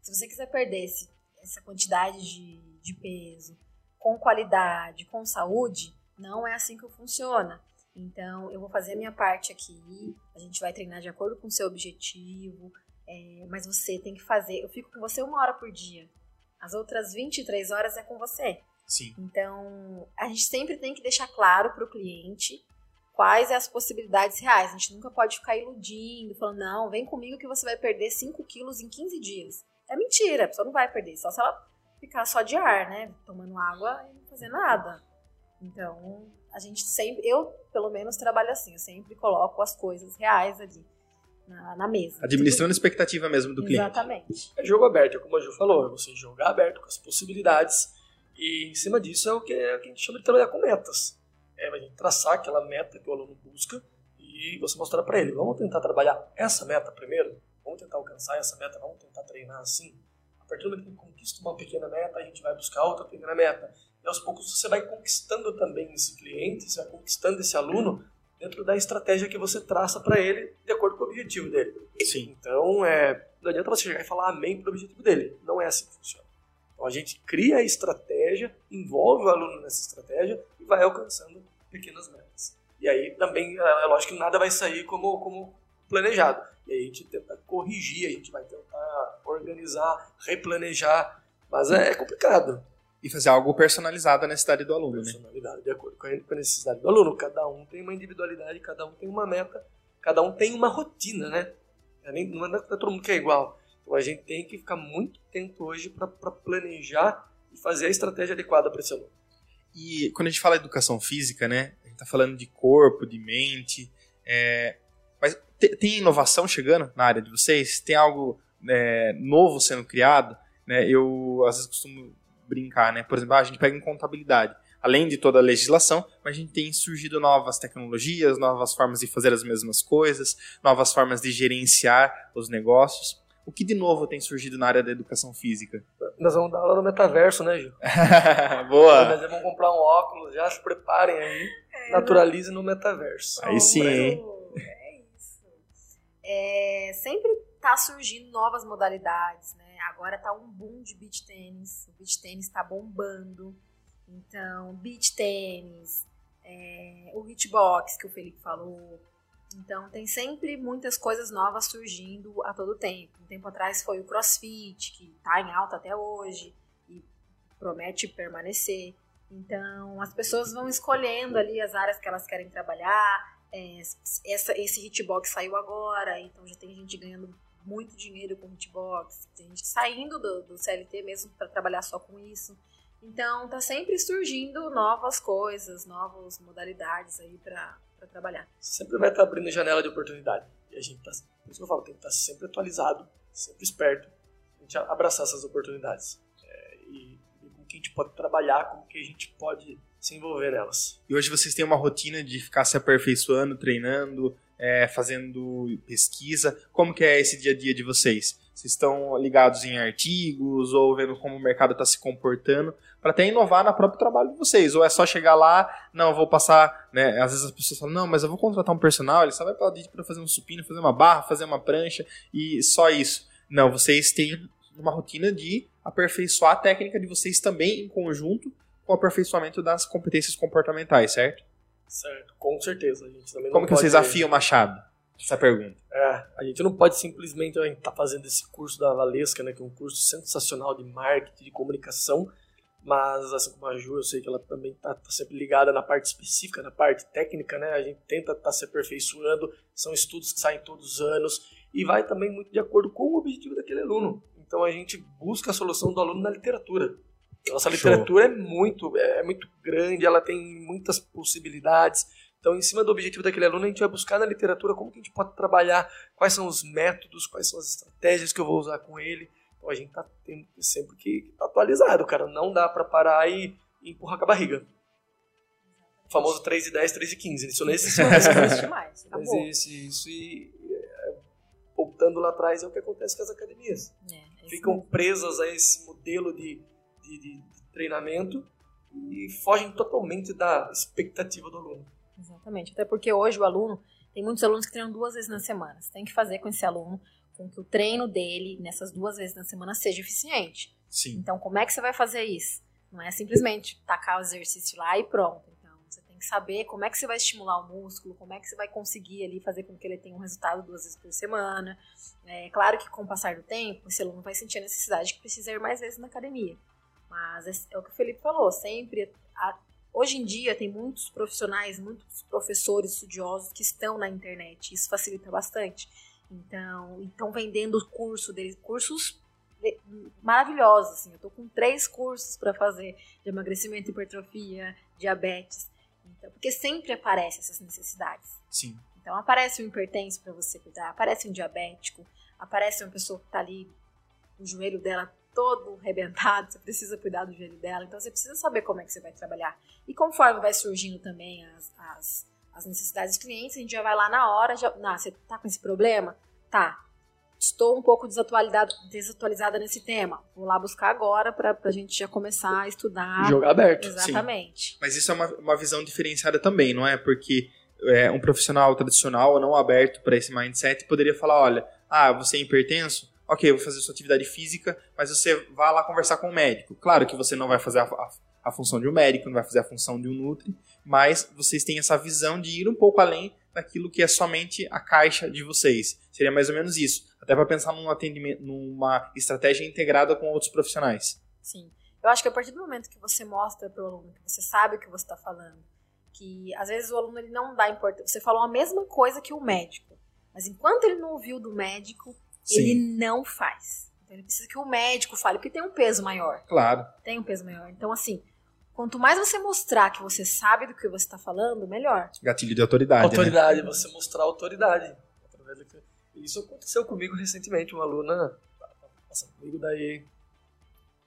Se você quiser perder esse, essa quantidade de, de peso com qualidade, com saúde, não é assim que funciona. Então, eu vou fazer a minha parte aqui, a gente vai treinar de acordo com o seu objetivo, é, mas você tem que fazer. Eu fico com você uma hora por dia. As outras 23 horas é com você. Sim. Então, a gente sempre tem que deixar claro para o cliente quais as possibilidades reais. A gente nunca pode ficar iludindo, falando, não, vem comigo que você vai perder 5 quilos em 15 dias. É mentira, a pessoa não vai perder, só se ela ficar só de ar, né? Tomando água e não fazer nada. Então, a gente sempre, eu pelo menos trabalho assim, eu sempre coloco as coisas reais ali na, na mesa. Administrando a expectativa mesmo do cliente. Exatamente. É jogo aberto, como a Ju falou, é você jogar aberto com as possibilidades e em cima disso é o que, é o que a gente chama de trabalhar com metas. É a gente traçar aquela meta que o aluno busca e você mostrar para ele, vamos tentar trabalhar essa meta primeiro, vamos tentar alcançar essa meta, vamos tentar treinar assim. A partir do momento que conquista uma pequena meta, a gente vai buscar outra pequena meta. E aos poucos você vai conquistando também esse cliente, você vai conquistando esse aluno dentro da estratégia que você traça para ele de acordo com o objetivo dele. Sim. Então, é, não adianta você chegar e falar amém para o objetivo dele. Não é assim que funciona. Então, a gente cria a estratégia, envolve o aluno nessa estratégia e vai alcançando pequenas metas. E aí também, é, é lógico que nada vai sair como, como planejado. E aí a gente tenta corrigir, a gente vai tentar organizar, replanejar, mas é, é complicado e fazer algo personalizado na necessidade do aluno, personalidade, né? de acordo com a necessidade do aluno. Cada um tem uma individualidade, cada um tem uma meta, cada um tem uma rotina, né? É não é todo mundo que é igual. Então a gente tem que ficar muito atento hoje para planejar e fazer a estratégia adequada para esse aluno. E quando a gente fala de educação física, né? A gente está falando de corpo, de mente. É... Mas tem inovação chegando na área de vocês? Tem algo é, novo sendo criado? Né? Eu às vezes costumo brincar, né? Por exemplo, a gente pega em contabilidade, além de toda a legislação, a gente tem surgido novas tecnologias, novas formas de fazer as mesmas coisas, novas formas de gerenciar os negócios. O que de novo tem surgido na área da educação física? Nós vamos dar aula no metaverso, né, Gil? Boa! Nós vamos comprar um óculos, já se preparem aí, é, naturalize no metaverso. Aí sim, hein? É isso. É, sempre tá surgindo novas modalidades, né? Agora tá um boom de beach tênis. O beach tênis está bombando. Então, beach tênis, é, o hitbox que o Felipe falou. Então, tem sempre muitas coisas novas surgindo a todo tempo. Um tempo atrás foi o crossfit, que está em alta até hoje e promete permanecer. Então, as pessoas vão escolhendo ali as áreas que elas querem trabalhar. É, essa, esse hitbox saiu agora, então já tem gente ganhando muito dinheiro com hitbox, tem gente saindo do, do CLT mesmo para trabalhar só com isso. Então tá sempre surgindo novas coisas, novas modalidades aí para trabalhar. Sempre vai estar abrindo janela de oportunidade. E a gente tá, por isso que eu falo, tem que estar tá sempre atualizado, sempre esperto, a gente abraçar essas oportunidades. É, e, e com que a gente pode trabalhar, com que a gente pode se envolver nelas. E hoje vocês têm uma rotina de ficar se aperfeiçoando, treinando, é, fazendo pesquisa. Como que é esse dia a dia de vocês? Vocês estão ligados em artigos ou vendo como o mercado está se comportando para até inovar no próprio trabalho de vocês? Ou é só chegar lá, não, vou passar, né? Às vezes as pessoas falam, não, mas eu vou contratar um personal, ele só vai para fazer um supino, fazer uma barra, fazer uma prancha e só isso. Não, vocês têm uma rotina de aperfeiçoar a técnica de vocês também em conjunto com o aperfeiçoamento das competências comportamentais, certo? Certo, com certeza. A gente também Como que vocês afiam o machado? Essa pergunta. É, a gente não pode simplesmente estar tá fazendo esse curso da Valesca, né, que é um curso sensacional de marketing, de comunicação, mas assim como a Ju, eu sei que ela também está tá sempre ligada na parte específica, na parte técnica, né? A gente tenta estar tá se aperfeiçoando, são estudos que saem todos os anos e vai também muito de acordo com o objetivo daquele aluno. Então a gente busca a solução do aluno na literatura. Nossa literatura Show. é muito, é muito grande, ela tem muitas possibilidades. Então, em cima do objetivo daquele aluno, a gente vai buscar na literatura como que a gente pode trabalhar, quais são os métodos, quais são as estratégias que eu vou usar com ele. Então, a gente está sempre que tá atualizado, cara. Não dá para parar e, e, empurrar com a barriga. O famoso 3 e 10, 3 e 15. Isso não existe mais. Não existe mais. Não existe isso. E é, voltando lá atrás, é o que acontece com as academias. É, é Ficam presas a esse modelo de de, de, treinamento e fogem totalmente da expectativa do aluno. Exatamente, até porque hoje o aluno, tem muitos alunos que treinam duas vezes na semana. Você tem que fazer com esse aluno com que o treino dele nessas duas vezes na semana seja eficiente. Sim. Então, como é que você vai fazer isso? Não é simplesmente tacar o exercício lá e pronto. Então, você tem que saber como é que você vai estimular o músculo, como é que você vai conseguir ali fazer com que ele tenha um resultado duas vezes por semana. É claro que com o passar do tempo, esse aluno vai sentir a necessidade de precisar ir mais vezes na academia. Mas é, é o que o Felipe falou, sempre Hoje em dia tem muitos profissionais, muitos professores estudiosos que estão na internet. Isso facilita bastante. Então, estão vendendo curso deles, cursos maravilhosos. Assim. Eu estou com três cursos para fazer de emagrecimento, hipertrofia, diabetes. Então, porque sempre aparecem essas necessidades. Sim. Então aparece um hipertenso para você cuidar, aparece um diabético, aparece uma pessoa que está ali, o joelho dela todo rebentado, você precisa cuidar do joelho dela, então você precisa saber como é que você vai trabalhar. E conforme vai surgindo também as, as, as necessidades dos clientes, a gente já vai lá na hora, já, nah, você tá com esse problema? Tá, estou um pouco desatualizada, desatualizada nesse tema. Vou lá buscar agora para a gente já começar a estudar. Jogo aberto. Exatamente. Sim. Mas isso é uma, uma visão diferenciada também, não é? Porque é, um profissional tradicional ou não aberto para esse mindset poderia falar, olha, ah, você é hipertenso? Ok, eu vou fazer sua atividade física, mas você vai lá conversar com o médico. Claro que você não vai fazer a, a, a função de um médico, não vai fazer a função de um nutri, mas vocês têm essa visão de ir um pouco além daquilo que é somente a caixa de vocês. Seria mais ou menos isso. Até para pensar num atendimento, numa estratégia integrada com outros profissionais. Sim. Eu acho que a partir do momento que você mostra para o aluno que você sabe o que você está falando, que às vezes o aluno ele não dá importância. Você falou a mesma coisa que o médico, mas enquanto ele não ouviu do médico, Sim. ele não faz. Então ele precisa que o médico fale, porque tem um peso maior. Claro. Tem um peso maior. Então, assim, quanto mais você mostrar que você sabe do que você está falando, melhor. Gatilho de autoridade. Né? Autoridade, né? você mostrar autoridade. Isso aconteceu comigo recentemente, uma aluna passando comigo, daí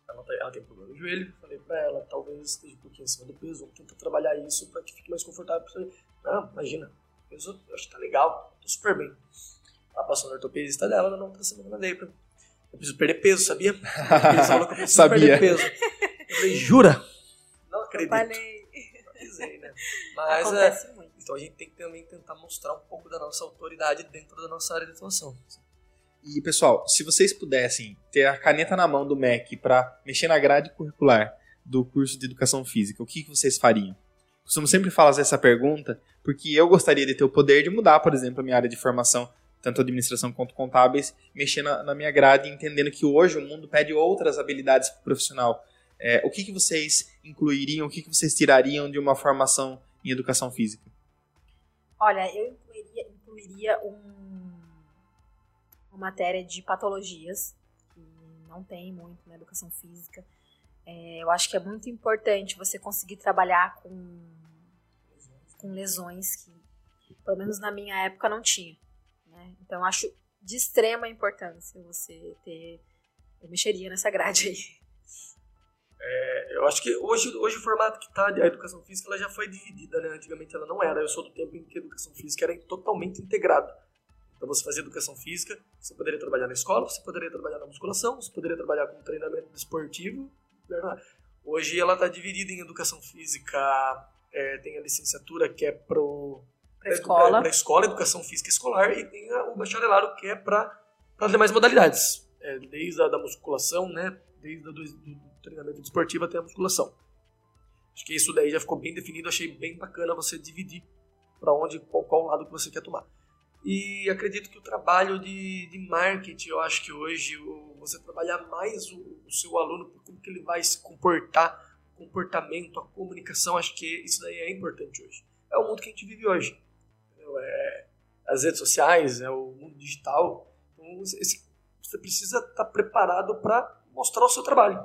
ela, tá, ela tem problema no joelho, falei pra ela, talvez esteja um pouquinho acima do peso, vamos tentar trabalhar isso pra que fique mais confortável pra você. Não, imagina, peso eu acho que tá legal, tô super bem. Ela passou no ortopedista dela na outra semana, ela veio pra eu preciso perder peso, sabia? Ele falou que eu preciso sabia. perder peso. Eu falei, jura? Não acredito. Eu falei. Avisei, né? Mas, Acontece é, muito. Então a gente tem que também tentar mostrar um pouco da nossa autoridade dentro da nossa área de atuação. E pessoal, se vocês pudessem ter a caneta na mão do MEC para mexer na grade curricular do curso de educação física, o que, que vocês fariam? Costumo sempre fazer essa pergunta porque eu gostaria de ter o poder de mudar, por exemplo, a minha área de formação, tanto administração quanto contábeis, mexer na, na minha grade, entendendo que hoje o mundo pede outras habilidades para o profissional. É, o que, que vocês incluiriam, o que, que vocês tirariam de uma formação em educação física? Olha, eu incluiria, incluiria um uma matéria de patologias, que não tem muito na educação física. É, eu acho que é muito importante você conseguir trabalhar com, com lesões que, pelo menos na minha época, não tinha. Né? Então, acho de extrema importância você ter. Eu mexeria nessa grade aí. É, eu acho que hoje, hoje o formato que está a educação física ela já foi dividida, né? Antigamente ela não era. Eu sou do tempo em que a educação física era totalmente integrada. Então você fazia educação física, você poderia trabalhar na escola, você poderia trabalhar na musculação, você poderia trabalhar com treinamento esportivo. Hoje ela está dividida em educação física, é, tem a licenciatura que é para a escola. Para escola, educação física escolar, e tem o bacharelado que é para as demais modalidades, é, desde a da musculação, né, desde o do, do treinamento esportivo até a musculação. Acho que isso daí já ficou bem definido, achei bem bacana você dividir para onde, qual, qual lado que você quer tomar. E acredito que o trabalho de, de marketing, eu acho que hoje o, você trabalhar mais o, o, seu aluno, como que ele vai se comportar, comportamento, a comunicação, acho que isso daí é importante hoje. É o mundo que a gente vive hoje. É, as redes sociais, é o mundo digital. Então, esse, você precisa estar preparado para mostrar o seu trabalho.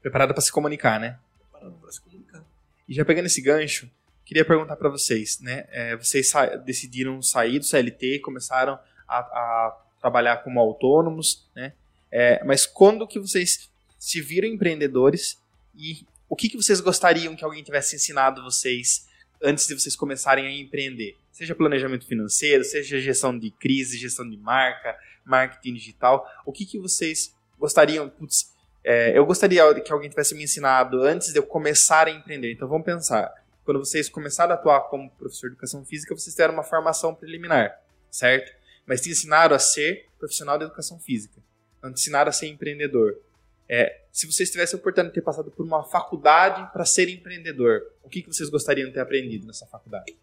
Preparado para se comunicar, né? Preparado para se comunicar. E já pegando esse gancho, Queria perguntar para vocês, né? É, vocês sa decidiram sair do CLT, começaram a, a trabalhar como autônomos, né? É, mas quando que vocês se viram empreendedores e o que, que vocês gostariam que alguém tivesse ensinado vocês antes de vocês começarem a empreender? Seja planejamento financeiro, seja gestão de crise, gestão de marca, marketing digital. O que, que vocês gostariam? Putz, é, eu gostaria que alguém tivesse me ensinado antes de eu começar a empreender. Então vamos pensar quando vocês começaram a atuar como professor de educação física, vocês tiveram uma formação preliminar, certo? Mas te ensinaram a ser profissional de educação física. Não te ensinaram a ser empreendedor. É, se vocês tivessem a oportunidade de ter passado por uma faculdade para ser empreendedor, o que, que vocês gostariam de ter aprendido nessa faculdade?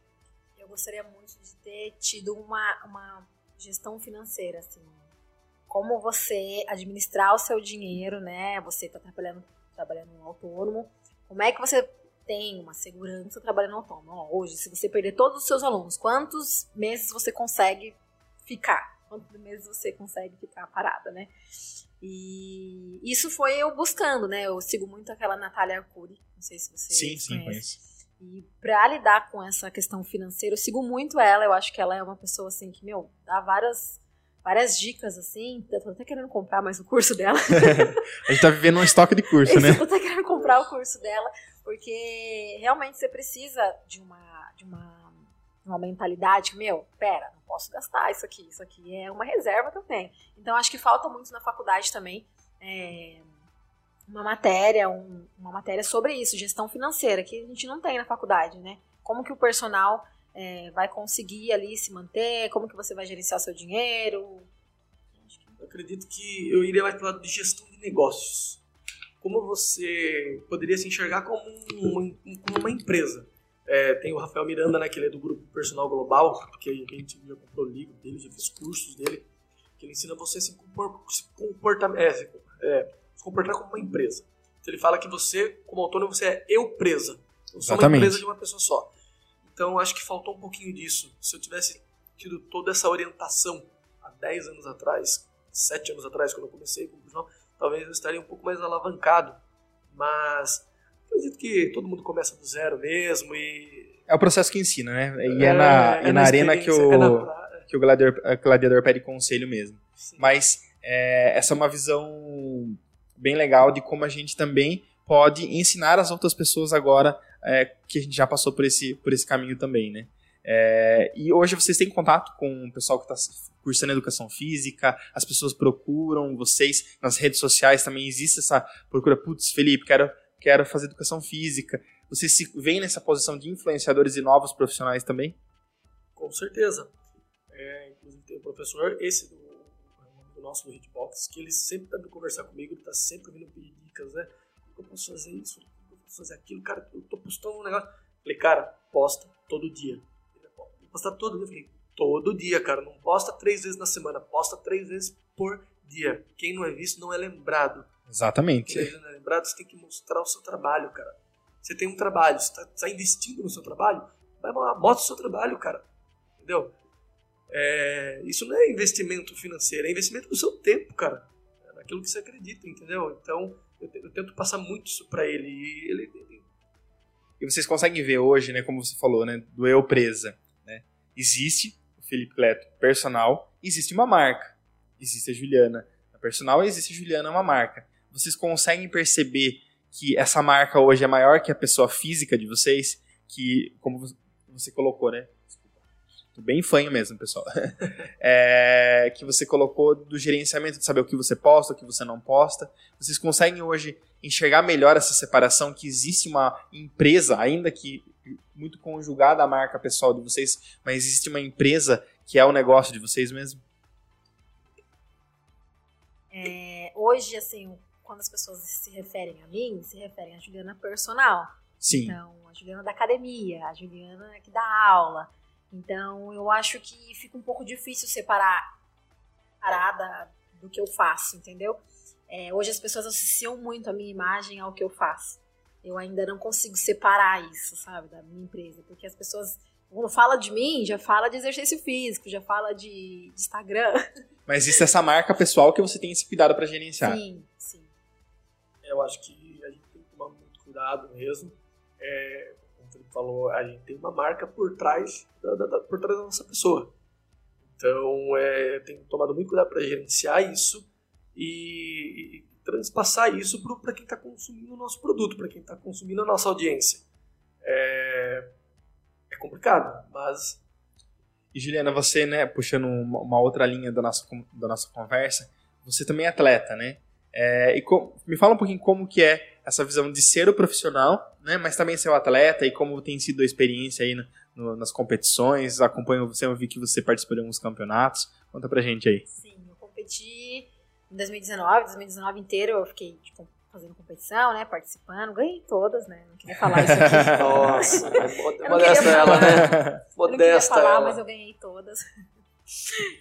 Gostaria muito de ter tido uma, uma gestão financeira, assim. Como você administrar o seu dinheiro, né? Você está trabalhando, trabalhando autônomo. Como é que você tem uma segurança trabalhando autônomo. Ó, hoje, se você perder todos os seus alunos, quantos meses você consegue ficar? Quantos meses você consegue ficar parada, né? E isso foi eu buscando, né? Eu sigo muito aquela Natália Arcuri, não sei se você Sim, sim, conhece. conheço. E pra lidar com essa questão financeira, eu sigo muito ela. Eu acho que ela é uma pessoa assim que, meu, dá várias, várias dicas assim. Eu tô até querendo comprar mais o curso dela. A gente tá vivendo um estoque de curso, né? Eu tô até querendo comprar o curso dela, porque realmente você precisa de uma, de uma, uma mentalidade, meu, pera, não posso gastar isso aqui. Isso aqui é uma reserva tenho. Então acho que falta muito na faculdade também. é, uma matéria, um- uma matéria sobre isso, gestão financeira, que a gente não tem na faculdade, né? Como que o personal é, vai conseguir ali se manter, como que você vai gerenciar seu dinheiro. Eu acredito que eu iria mais para o lado de gestão de negócios. Como você poderia se enxergar como uma, como uma empresa? É, tem o Rafael Miranda, né, que ele é do grupo Personal Global, que a gente já comprou o livro dele, já fez cursos dele, que ele ensina você a se, compor, se, comportar, é, é, se comportar como uma empresa. Então, ele fala que você, como autônomo, você é eu presa. Eu sou uma empresa de uma pessoa só. Então, acho que faltou um pouquinho disso. Se eu tivesse tido toda essa orientação há 10 anos atrás, 7 anos atrás, quando eu comecei com o jornal, talvez eu estaria um pouco mais alavancado. Mas acredito que todo mundo começa do zero mesmo e. É o processo que ensina, né? E é, na, é na arena que experiência, é na o, pra- que o gladiador, o gladiador pede conselho mesmo. sim. Mas é, essa é uma visão bem legal de como a gente também pode ensinar as outras pessoas agora é, que a gente já passou por esse, por esse caminho também, né? É, e hoje vocês têm contato com o pessoal que está cursando educação física, as pessoas procuram vocês nas redes sociais também existe essa procura, putz, Felipe, quero, quero fazer educação física. Vocês se veem nessa posição de influenciadores e novos profissionais também? Com certeza. É, inclusive tem um professor, esse nosso do Hitbox, que ele sempre tá vindo conversar comigo, ele tá sempre vindo pedir dicas, né? Como que eu posso fazer isso? Como que eu posso fazer aquilo? Cara, eu tô postando um negócio. Falei, cara, posta todo dia. Ele, "Pô, vou postar todo dia. Eu falei, todo dia, cara. Não posta três vezes na semana, posta três vezes por dia. Quem não é visto não é lembrado. Exatamente. Quem não é lembrado, você tem que mostrar o seu trabalho, cara. Você tem um trabalho, você está investindo no seu trabalho, vai lá, mostra o seu trabalho, cara. Entendeu? É, isso não é investimento financeiro, é investimento no seu tempo, cara. É naquilo que você acredita, entendeu? Então, eu, eu tento passar muito isso pra ele. E ele, ele- E vocês conseguem ver hoje, né, como você falou, né, do eu presa, né? Existe o Felipe Cleto personal, existe uma marca. Existe a Juliana. A personal existe a Juliana, é uma marca. Vocês conseguem perceber que essa marca hoje é maior que a pessoa física de vocês, que como você colocou, né? Bem fanho mesmo, pessoal. É, que você colocou do gerenciamento de saber o que você posta, o que você não posta. Vocês conseguem hoje enxergar melhor essa separação que existe uma empresa, ainda que muito conjugada à marca pessoal de vocês, mas existe uma empresa que é o negócio de vocês mesmo? É, hoje, assim, quando as pessoas se referem a mim, se referem a Juliana personal. Sim. Então, a Juliana da academia, a Juliana que dá aula. Então, eu acho que fica um pouco difícil separar parada do que eu faço, entendeu? É, hoje as pessoas associam muito a minha imagem ao que eu faço. Eu ainda não consigo separar isso, sabe, da minha empresa, porque as pessoas quando fala de mim, já fala de exercício físico, já fala de, de Instagram. Mas existe essa marca pessoal que você tem esse cuidado para gerenciar. Sim, sim. eu acho que a gente tem que tomar muito cuidado mesmo. É, falou, a gente tem uma marca por trás da, da- da- por trás da nossa pessoa. Então, é, tem tomado muito cuidado para gerenciar isso e, e transpassar isso para quem está consumindo o nosso produto, para quem está consumindo a nossa audiência. É, é complicado, mas E Juliana, você, né, puxando uma, uma outra linha da nossa, da nossa conversa, você também é atleta, né? É, e co- me fala um pouquinho como que é essa visão de ser o profissional, né, mas também ser o atleta e como tem sido a experiência aí no- no- nas competições. Acompanho você, eu vi que você participou de alguns campeonatos. Conta pra gente aí. Sim, eu competi em 2019, 2019 inteiro eu fiquei tipo, fazendo competição, né, participando, ganhei todas, né, não queria falar isso aqui. nossa, não modesta queria ela, falar. né? Eu não queria Modesta falar, ela. mas eu ganhei todas.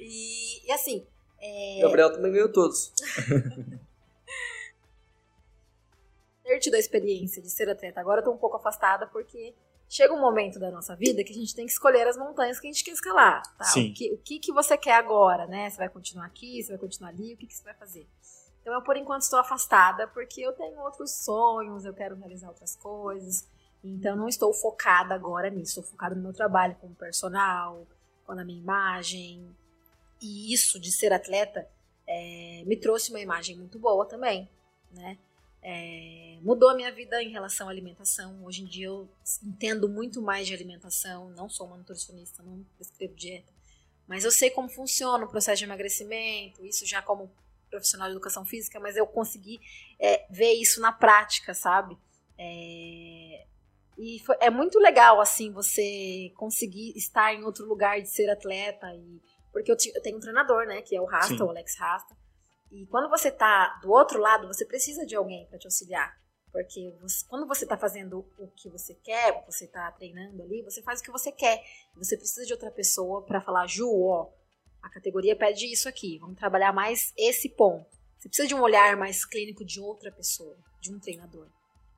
E, e assim, é, Gabriel também ganhou todos. ter tido a experiência de ser atleta. Agora eu tô um pouco afastada porque chega um momento da nossa vida que a gente tem que escolher as montanhas que a gente quer escalar. Tá? Sim. O, que, o que, que você quer agora, né? Você vai continuar aqui, você vai continuar ali, o que, que você vai fazer? Então eu, por enquanto, estou afastada porque eu tenho outros sonhos, eu quero realizar outras coisas. Então não estou focada agora nisso. Estou focada no meu trabalho como personal, com a minha imagem. E isso de ser atleta é, me trouxe uma imagem muito boa também, né? É, mudou a minha vida em relação à alimentação. Hoje em dia eu entendo muito mais de alimentação. Não sou uma nutricionista, não prescrevo dieta. Mas eu sei como funciona o processo de emagrecimento, isso já como profissional de educação física, mas eu consegui é, ver isso na prática, sabe? É, e foi, é muito legal, assim, você conseguir estar em outro lugar de ser atleta. E, porque eu, eu tenho um treinador, né, que é o Rasta, Sim. o Alex Rasta. E quando você tá do outro lado, você precisa de alguém para te auxiliar. Porque você, quando você tá fazendo o que você quer, você tá treinando ali, você faz o que você quer. Você precisa de outra pessoa para falar, Ju, ó, a categoria pede isso aqui, vamos trabalhar mais esse ponto. Você precisa de um olhar mais clínico de outra pessoa, de um treinador.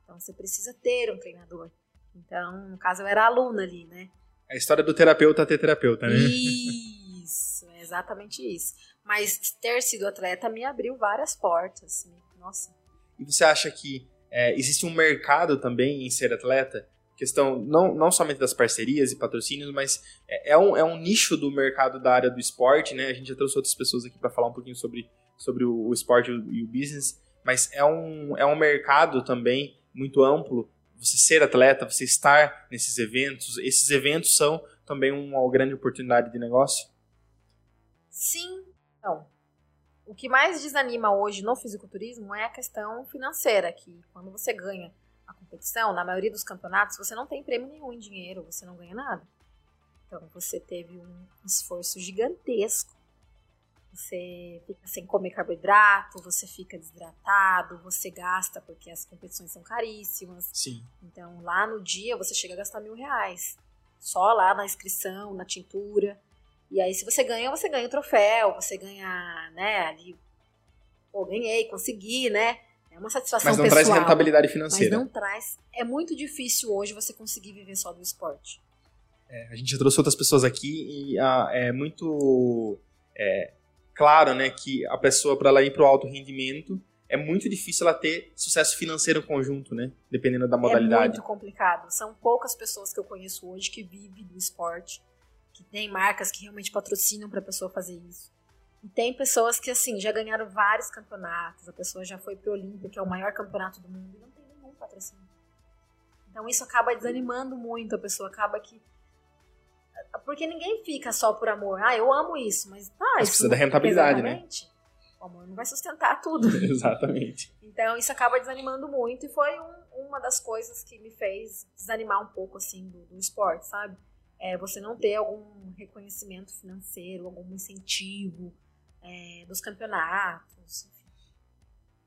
Então você precisa ter um treinador. Então, no caso, eu era aluna ali, né? A história do terapeuta ter terapeuta, né? Isso, é exatamente isso. Mas ter sido atleta me abriu várias portas. Nossa. E você acha que é, existe um mercado também em ser atleta? Questão não, não somente das parcerias e patrocínios, mas é, é, um, é um nicho do mercado da área do esporte, né? A gente já trouxe outras pessoas aqui para falar um pouquinho sobre, sobre o, o esporte e o business, mas é um, é um mercado também muito amplo. Você ser atleta, você estar nesses eventos, esses eventos são também uma grande oportunidade de negócio? Sim, então, o que mais desanima hoje no fisiculturismo é a questão financeira, que quando você ganha a competição, na maioria dos campeonatos, você não tem prêmio nenhum em dinheiro, você não ganha nada. Então você teve um esforço gigantesco. Você fica sem comer carboidrato, você fica desidratado, você gasta porque as competições são caríssimas. Sim. Então lá no dia você chega a gastar mil reais. Só lá na inscrição, na tintura. E aí, se você ganha, você ganha o troféu, você ganha, né, ali, pô, ganhei, consegui, né? É uma satisfação Mas não pessoal, traz rentabilidade financeira. Mas não traz. É muito difícil hoje você conseguir viver só do esporte. É, a gente já trouxe outras pessoas aqui e a, é muito é, claro, né, que a pessoa, para ela ir para o alto rendimento, é muito difícil ela ter sucesso financeiro conjunto, né? Dependendo da modalidade. É muito complicado. São poucas pessoas que eu conheço hoje que vivem do esporte que tem marcas que realmente patrocinam para a pessoa fazer isso. E tem pessoas que, assim, já ganharam vários campeonatos, a pessoa já foi pro Olímpia, que é o maior campeonato do mundo, e não tem nenhum patrocínio. Então isso acaba desanimando muito, a pessoa acaba que. Porque ninguém fica só por amor. Ah, eu amo isso, mas tá, mas isso precisa da rentabilidade, né? O amor não vai sustentar tudo. Exatamente. Então isso acaba desanimando muito e foi um, uma das coisas que me fez desanimar um pouco assim do, do esporte, sabe? É, você não ter algum reconhecimento financeiro, algum incentivo é, dos campeonatos. Enfim.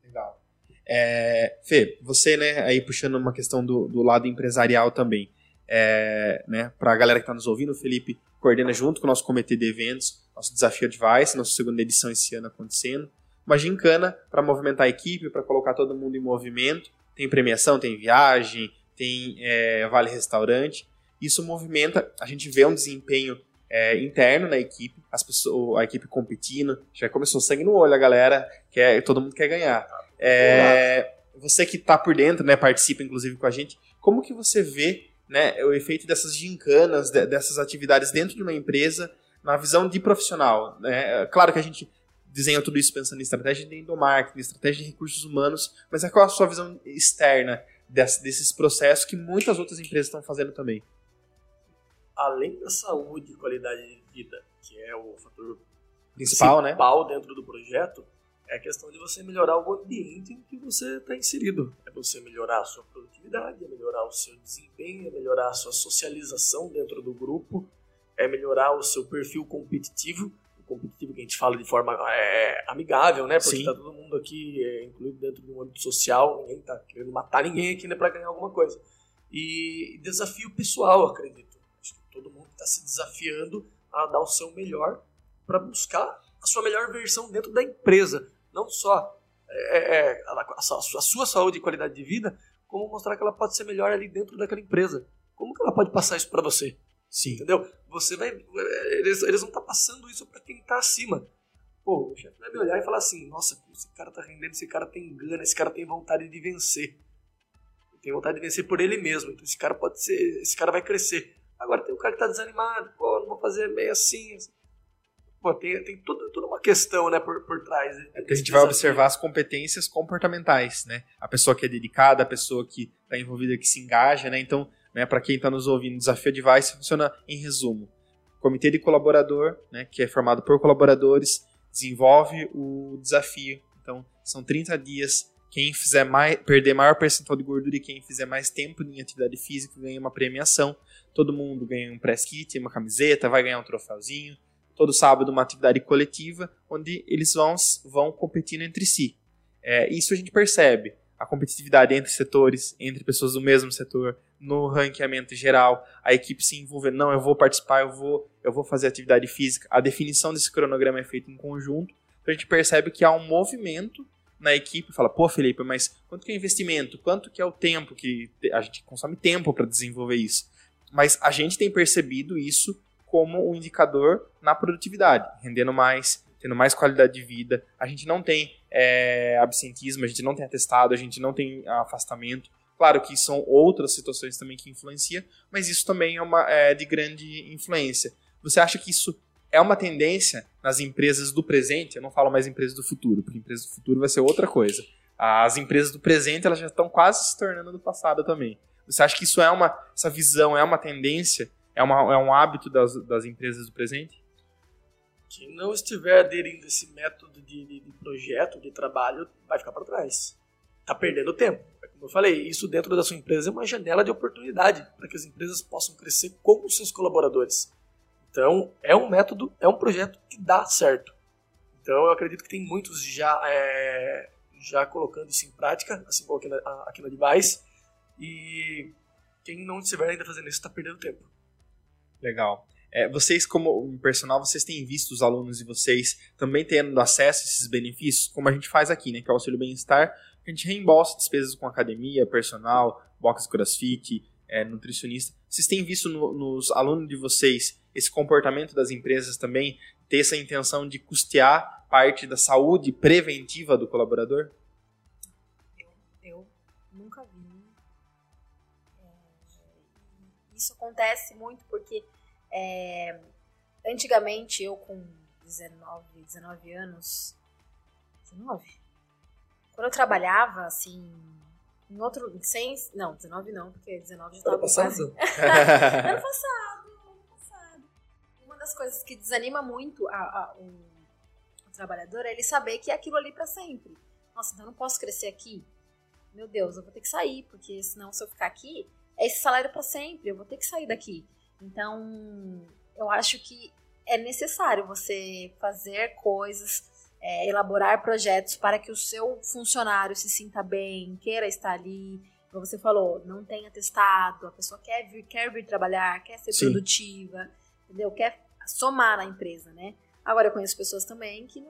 Legal. É, Fê, você, né, aí puxando uma questão do, do lado empresarial também, é, né, para a galera que está nos ouvindo, o Felipe coordena junto com o nosso comitê de eventos, nosso Desafio Advice, nossa segunda edição esse ano acontecendo, uma gincana para movimentar a equipe, para colocar todo mundo em movimento, tem premiação, tem viagem, tem é, vale restaurante, isso movimenta, a gente vê um desempenho é, interno na equipe, as pessoas, a equipe competindo, já começou sangue no olho, a galera quer, todo mundo quer ganhar. É, você que está por dentro, né, participa inclusive com a gente, como que você vê né, o efeito dessas gincanas, dessas atividades dentro de uma empresa, na visão de profissional? Né? Claro que a gente desenha tudo isso pensando em estratégia de endomarketing, estratégia de recursos humanos, mas é qual a sua visão externa desses processos que muitas outras empresas estão fazendo também? Além da saúde e qualidade de vida, que é o fator principal, né? principal né? dentro do projeto, é a questão de você melhorar o ambiente em que você está inserido. É você melhorar a sua produtividade, é melhorar o seu desempenho, é melhorar a sua socialização dentro do grupo, é melhorar o seu perfil competitivo, o competitivo que a gente fala de forma é, amigável, né? Porque está todo mundo aqui é, incluído dentro de um âmbito social, ninguém está querendo matar ninguém aqui né, para ganhar alguma coisa. E desafio pessoal, acredito Todo mundo está se desafiando a dar o seu melhor para buscar a sua melhor versão dentro da empresa. Não só é, é a, a, a, sua saúde e qualidade de vida, como mostrar que ela pode ser melhor ali dentro daquela empresa. Como que ela pode passar isso para você? Sim. Entendeu? Você vai. Eles, eles vão estar tá passando isso para quem está acima. Pô, o chefe vai me olhar e falar assim: nossa, esse cara tá rendendo, esse cara tem gana, esse cara tem vontade de vencer. Tem vontade de vencer por ele mesmo. Então esse cara pode ser. Esse cara vai crescer. Agora tem um cara que tá desanimado, pô, não vou fazer meio assim. assim. Pô, tem, tem toda, toda uma questão, né, por, por trás. Né, é a gente vai observar as competências comportamentais, né? A pessoa que é dedicada, a pessoa que está envolvida, que se engaja, né? Então, né, para quem está nos ouvindo, o Desafio Advice funciona em resumo. Comitê de colaborador, né, que é formado por colaboradores, desenvolve o desafio. Então, são 30 dias. Quem fizer mais, perder maior percentual de gordura e quem fizer mais tempo em atividade física ganha uma premiação. Todo mundo ganha um press kit, uma camiseta, vai ganhar um troféuzinho todo sábado uma atividade coletiva onde eles vão, vão competindo entre si. É, isso a gente percebe, a competitividade entre setores, entre pessoas do mesmo setor, no ranqueamento geral, a equipe se envolver, não, eu vou participar, eu vou, eu vou fazer atividade física. A definição desse cronograma é feita em conjunto, então a gente percebe que há um movimento na equipe, fala, pô, Felipe, mas quanto que é investimento? Quanto que é o tempo que a gente consome tempo para desenvolver isso? Mas a gente tem percebido isso como um indicador na produtividade, rendendo mais, tendo mais qualidade de vida. A gente não tem é, absentismo, a gente não tem atestado, a gente não tem afastamento. Claro que são outras situações também que influenciam, mas isso também é, uma, é de grande influência. Você acha que isso é uma tendência nas empresas do presente? Eu não falo mais empresas do futuro, porque empresas do futuro vai ser outra coisa. As empresas do presente elas já estão quase se tornando do passado também. Você acha que isso é uma, essa visão é uma tendência é, uma, é um hábito das, das empresas do presente? Quem não estiver aderindo a esse método de, de, de projeto, de trabalho, vai ficar para trás. Está perdendo tempo. É como eu falei, isso dentro da sua empresa é uma janela de oportunidade para que as empresas possam crescer com os seus colaboradores. Então, é um método, é um projeto que dá certo. Então, eu acredito que tem muitos já, é, já colocando isso em prática, assim como aqui na, aqui na Device. E quem não estiver ainda fazendo isso está perdendo tempo. Legal. É, vocês, como personal, vocês têm visto os alunos de vocês também tendo acesso a esses benefícios, como a gente faz aqui, né? Que é o auxílio bem-estar, a gente reembolsa despesas com academia, personal, box crossfit, é, nutricionista. Vocês têm visto no, nos alunos de vocês esse comportamento das empresas também ter essa intenção de custear parte da saúde preventiva do colaborador? Isso acontece muito porque é, antigamente eu com 19, 19 anos. 19? Quando eu trabalhava, assim, em outro. Sem, não, 19 não, porque 19 já estava passado? ano passado, ano passado. Uma das coisas que desanima muito a, a, o, o trabalhador é ele saber que é aquilo ali para sempre. Nossa, então eu não posso crescer aqui. Meu Deus, eu vou ter que sair, porque senão se eu ficar aqui, é esse salário para sempre, eu vou ter que sair daqui. Então, eu acho que é necessário você fazer coisas, é, elaborar projetos para que o seu funcionário se sinta bem, queira estar ali. Como você falou, não tem atestado, a pessoa quer vir, quer vir trabalhar, quer ser Sim. produtiva, entendeu? Quer somar na empresa, né? Agora, eu conheço pessoas também que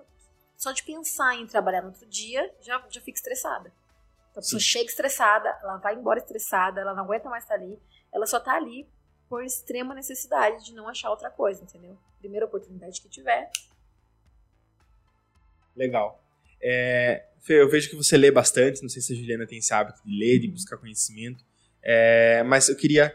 só de pensar em trabalhar no outro dia já, já fica estressada. Então, a pessoa Sim. chega estressada, ela vai embora estressada, ela não aguenta mais estar ali, ela só tá ali por extrema necessidade de não achar outra coisa, entendeu? Primeira oportunidade que tiver. Legal. É, Fê, eu vejo que você lê bastante, não sei se a Juliana tem esse hábito de ler, de buscar conhecimento, é, mas eu queria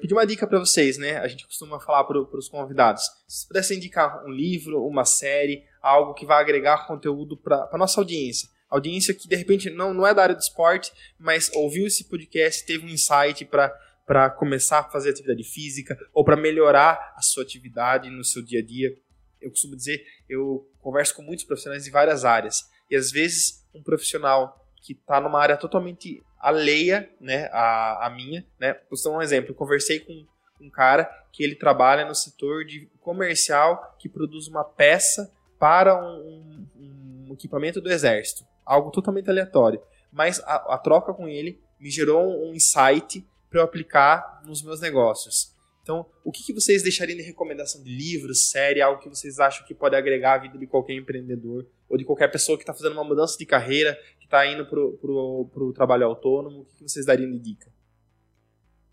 pedir uma dica para vocês, né? A gente costuma falar para os convidados. Se vocês pudessem indicar um livro, uma série, algo que vai agregar conteúdo para a nossa audiência audiência que de repente não, não é da área do esporte, mas ouviu esse podcast, teve um insight para começar a fazer atividade física ou para melhorar a sua atividade no seu dia a dia. Eu costumo dizer, eu converso com muitos profissionais de várias áreas e às vezes um profissional que está numa área totalmente alheia, né, à, à minha, né, vou dar um exemplo, eu conversei com um cara que ele trabalha no setor de comercial que produz uma peça para um, um, um equipamento do exército algo totalmente aleatório. Mas a, a troca com ele me gerou um insight para eu aplicar nos meus negócios. Então, o que, que vocês deixariam de recomendação de livros, série, algo que vocês acham que pode agregar à vida de qualquer empreendedor ou de qualquer pessoa que está fazendo uma mudança de carreira, que está indo para o trabalho autônomo? O que, que vocês dariam de dica?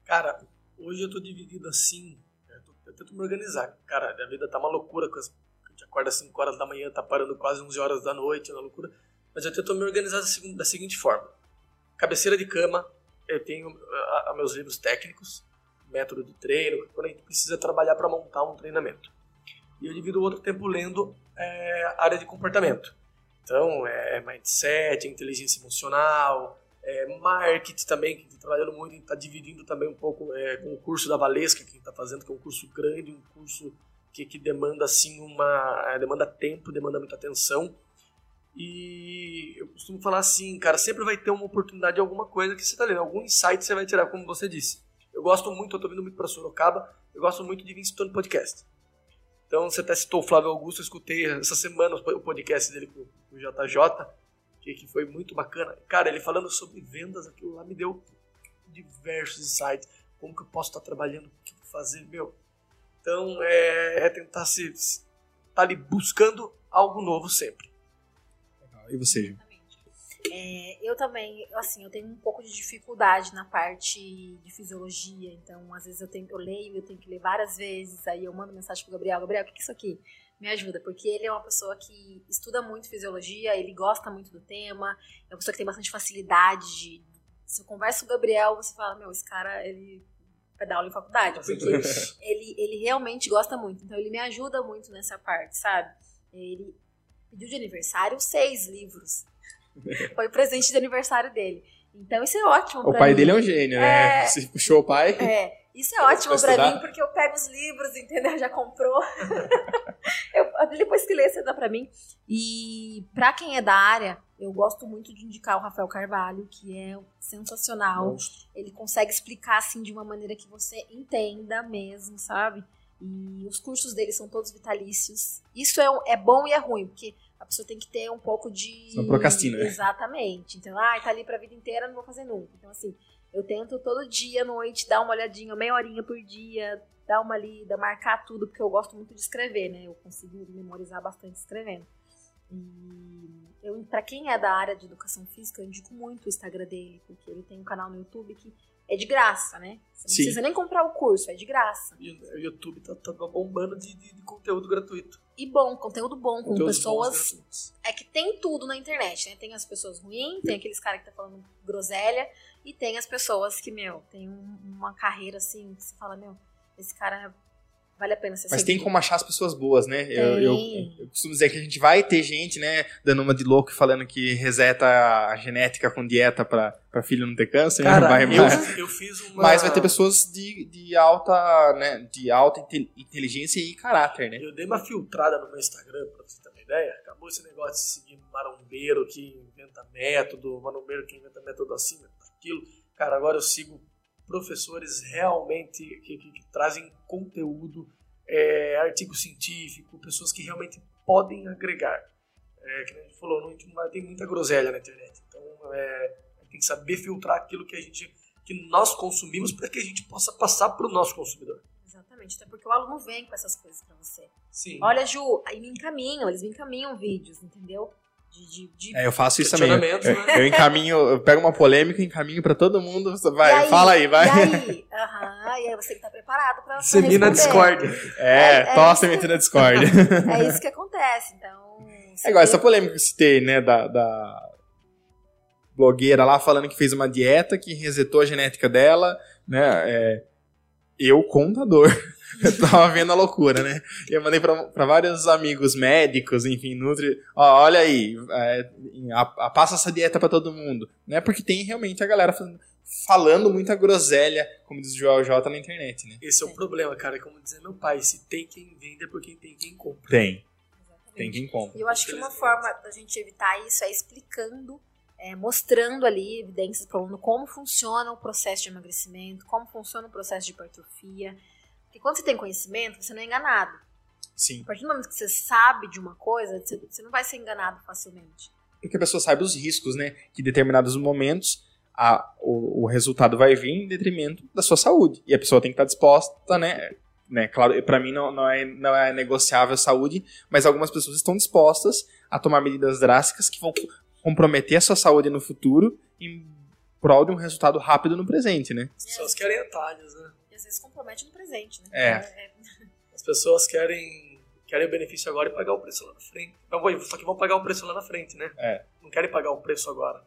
Cara, hoje eu estou dividido assim, eu, tô, eu, tento me organizar. Cara, a vida tá uma loucura, a gente acorda às 5 horas da manhã, tá parando quase 11 horas da noite, é uma loucura. Mas eu tento me organizar da, seguinte forma. Cabeceira de cama, eu tenho a, a meus livros técnicos, método de treino, quando a gente precisa trabalhar para montar um treinamento. E eu divido o outro tempo lendo é, área de comportamento. Então, é mindset, inteligência emocional, é, marketing também, que está trabalhando muito, está dividindo também um pouco é, com o curso da Valesca, que está fazendo, que é um curso grande, um curso que, que demanda assim uma. Demanda tempo, demanda muita atenção. E eu costumo falar assim, cara, sempre vai ter uma oportunidade de alguma coisa que você está lendo, algum insight você vai tirar, como você disse. Eu gosto muito, eu tô vindo muito para Sorocaba, eu gosto muito de vir escutando podcast. Então, você até citou o Flávio Augusto, eu escutei essa semana o podcast dele com o JJ, que foi muito bacana. Cara, ele falando sobre vendas, aquilo lá me deu diversos insights. Como que eu posso estar trabalhando, o que fazer, meu. Então, é, é tentar se, estar tá ali buscando algo novo sempre. E você? É, eu também, assim, eu tenho um pouco de dificuldade na parte de fisiologia, então às vezes eu, tenho, eu leio, eu tenho que ler várias vezes, aí eu mando mensagem pro Gabriel, Gabriel, o que é isso aqui? Me ajuda, porque ele é uma pessoa que estuda muito fisiologia, ele gosta muito do tema, é uma pessoa que tem bastante facilidade de... Se eu converso com o Gabriel, você fala, meu, esse cara, ele vai dar aula em faculdade, porque ele, ele realmente gosta muito, então ele me ajuda muito nessa parte, sabe? Ele pediu de aniversário seis livros foi o presente de aniversário dele. Então isso é ótimo. O pai mim. dele é um gênio, né? É... Você puxou o pai. É. Isso é ótimo pra mim, porque eu pego os livros, entendeu? Já comprou. eu, depois que lê, você dá pra mim. E pra quem é da área, eu gosto muito de indicar o Rafael Carvalho, que é sensacional. Monstro. Ele consegue explicar assim de uma maneira que você entenda mesmo, sabe? E os cursos dele são todos vitalícios. Isso é, é bom e é ruim, porque a pessoa tem que ter um pouco de. Não procrastina? Exatamente. Então, ah, tá ali pra vida inteira, não vou fazer nunca. Então, assim, eu tento todo dia à noite dar uma olhadinha, meia horinha por dia, dar uma lida, marcar tudo, porque eu gosto muito de escrever, né? Eu consigo memorizar bastante escrevendo. E eu, pra quem é da área de educação física, eu indico muito o Instagram dele, porque ele tem um canal no YouTube que é de graça, né? Você não Sim. precisa nem comprar o curso, é de graça. E o YouTube tá, tá bombando de, de, de, conteúdo gratuito. E bom, conteúdo bom, com pessoas. É que tem tudo na internet, né? Tem as pessoas ruins, tem aqueles caras que tá falando groselha, e tem as pessoas que, meu, tem um, uma carreira assim, que você fala, meu, esse cara vale a pena ser Mas tem como achar as pessoas boas, né? Eu, eu, eu, costumo dizer que a gente vai ter gente, né, dando uma de louco falando que reseta a genética com dieta pra, pra filho não ter câncer. Cara, vai, eu, mas, eu fiz uma... Mas vai ter pessoas de, de alta, né, de alta inteligência e caráter, né? Eu dei uma filtrada no meu Instagram, pra você ter uma ideia. Acabou esse negócio de seguir marombeiro que inventa método, marombeiro que inventa método assim, aquilo. Cara, agora eu sigo professores realmente que, que, que trazem conteúdo, é, artigo científico, pessoas que realmente podem agregar. É, que a gente falou, não, tem muita groselha na internet. Então, é, tem que saber filtrar aquilo que a gente que nós consumimos para que a gente possa passar para o nosso consumidor. Exatamente, até porque o aluno vem com essas coisas para você. Sim. Olha, Ju, aí me encaminham, eles me encaminham vídeos, entendeu? De, de, de... É, eu faço isso também. Né? Eu, encaminho, eu pego uma polêmica e encaminho pra todo mundo. Vai, aí, fala aí, vai. E aí, uhum, e aí você que tá preparado pra. Semina Discord. É, é tosse é na Discord. é isso que acontece, então. É igual essa polêmica que eu citei, né, da, da blogueira lá falando que fez uma dieta que resetou a genética dela, né? É, eu, contador. eu tava vendo a loucura, né? E eu mandei pra, pra vários amigos médicos, enfim, Nutri. Ó, olha aí, é, a, a, passa essa dieta para todo mundo. Né? Porque tem realmente a galera falando, falando muita groselha, como diz o Joel J na internet, né? Esse é o problema, cara. É como dizer meu pai, se tem quem vende é porque tem quem compra. Tem. Exatamente. Tem quem compra. E eu acho que uma forma da gente evitar isso é explicando é, mostrando ali evidências para o aluno como funciona o processo de emagrecimento, como funciona o processo de hipertrofia, porque quando você tem conhecimento, você não é enganado. Sim. A partir do momento que você sabe de uma coisa, você, não vai ser enganado facilmente. Porque a pessoa sabe os riscos, né? Que em determinados momentos a, o, o, resultado vai vir em detrimento da sua saúde. E a pessoa tem que estar disposta, né? né claro, para mim não, não, é, não é negociável a saúde, mas algumas pessoas estão dispostas a tomar medidas drásticas que vão comprometer a sua saúde no futuro em prol de um resultado rápido no presente, né? As pessoas querem atalhos, né? E às vezes compromete no presente, né? É. é. As pessoas querem querem o benefício agora e pagar o preço lá na frente. Não, só que vão pagar o preço lá na frente, né? É. Não querem pagar o preço agora.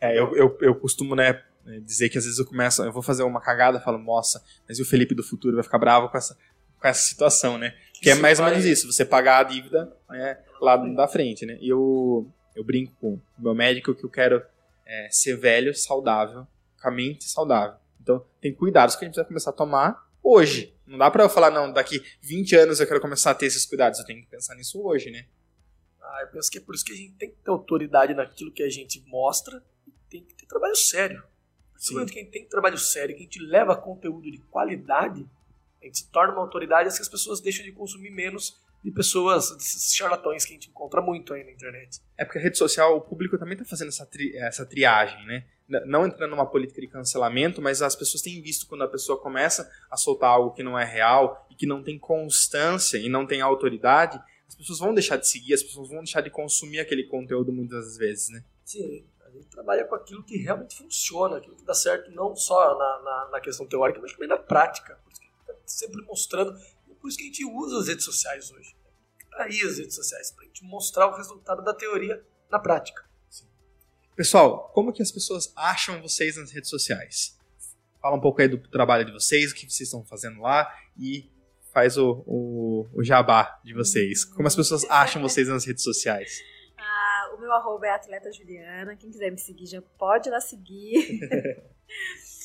É, eu, eu, eu costumo, né, dizer que às vezes eu começo, eu vou fazer uma cagada, falo, nossa, mas e o Felipe do futuro vai ficar bravo com essa, com essa situação, né? Que é mais ou menos isso, você pagar a dívida né, lá da frente, né? E eu, eu brinco com o meu médico que eu quero é, ser velho, saudável, com a mente saudável. Então, tem cuidados que a gente vai começar a tomar hoje. Não dá pra eu falar, não, daqui 20 anos eu quero começar a ter esses cuidados. Eu tenho que pensar nisso hoje, né? Ah, eu penso que é por isso que a gente tem que ter autoridade naquilo que a gente mostra tem que ter trabalho sério. Sim. Quem tem trabalho sério, quem te leva conteúdo de qualidade, a gente se torna uma autoridade assim as pessoas deixam de consumir menos de pessoas, desses charlatões que a gente encontra muito aí na internet. É porque a rede social, o público também está fazendo essa, tri, essa triagem, né? Não entrando numa política de cancelamento, mas as pessoas têm visto quando a pessoa começa a soltar algo que não é real e que não tem constância e não tem autoridade, as pessoas vão deixar de seguir, as pessoas vão deixar de consumir aquele conteúdo muitas vezes, né? Sim gente trabalha com aquilo que realmente funciona, aquilo que dá certo não só na, na, na questão teórica, mas também na prática. Por isso que a gente está sempre mostrando, por isso que a gente usa as redes sociais hoje. Tá aí as redes sociais, para a gente mostrar o resultado da teoria na prática. Sim. Pessoal, como que as pessoas acham vocês nas redes sociais? Fala um pouco aí do trabalho de vocês, o que vocês estão fazendo lá e faz o, o, o jabá de vocês. Como as pessoas acham vocês nas redes sociais? o meu arroba é atleta Juliana. Quem quiser me seguir já pode ir lá seguir.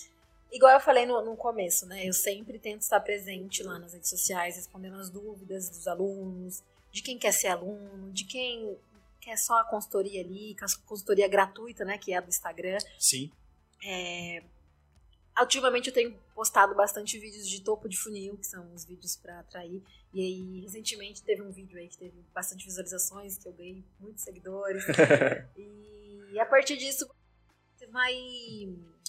Igual eu falei no, no, começo, né? Eu sempre tento estar presente lá nas redes sociais, respondendo as dúvidas dos alunos, de quem quer ser aluno, de quem quer só a consultoria ali, a consultoria gratuita, né? Que é a do Instagram. Sim. É, ultimamente eu tenho postado bastante vídeos de topo de funil, que são os vídeos para atrair. E aí, recentemente teve um vídeo aí que teve bastante visualizações, que eu ganhei muitos seguidores. e a partir disso, vai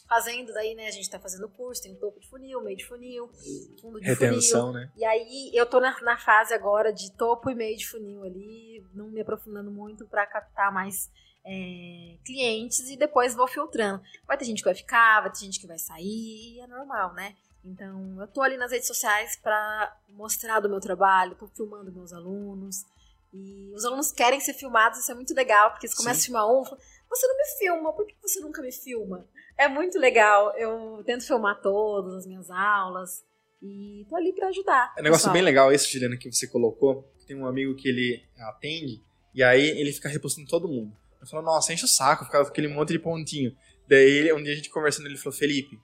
fazendo daí, né? A gente tá fazendo curso, tem o topo de funil, meio de funil, fundo de Retenção, funil. né? E aí eu tô na, na fase agora de topo e meio de funil ali, não me aprofundando muito para captar mais é, clientes e depois vou filtrando. Vai ter gente que vai ficar, vai ter gente que vai sair, e é normal, né? Então, eu tô ali nas redes sociais para mostrar do meu trabalho, tô filmando meus alunos. E os alunos querem ser filmados, isso é muito legal, porque eles começam Sim. a filmar um, você não me filma, por que você nunca me filma? É muito legal, eu tento filmar todas as minhas aulas e tô ali para ajudar. É um negócio bem legal esse, Juliana, que você colocou. Tem um amigo que ele atende e aí ele fica repostando todo mundo. Eu falo, nossa, enche o saco, fica aquele monte de pontinho. Daí, um dia a gente conversando, ele falou, Felipe,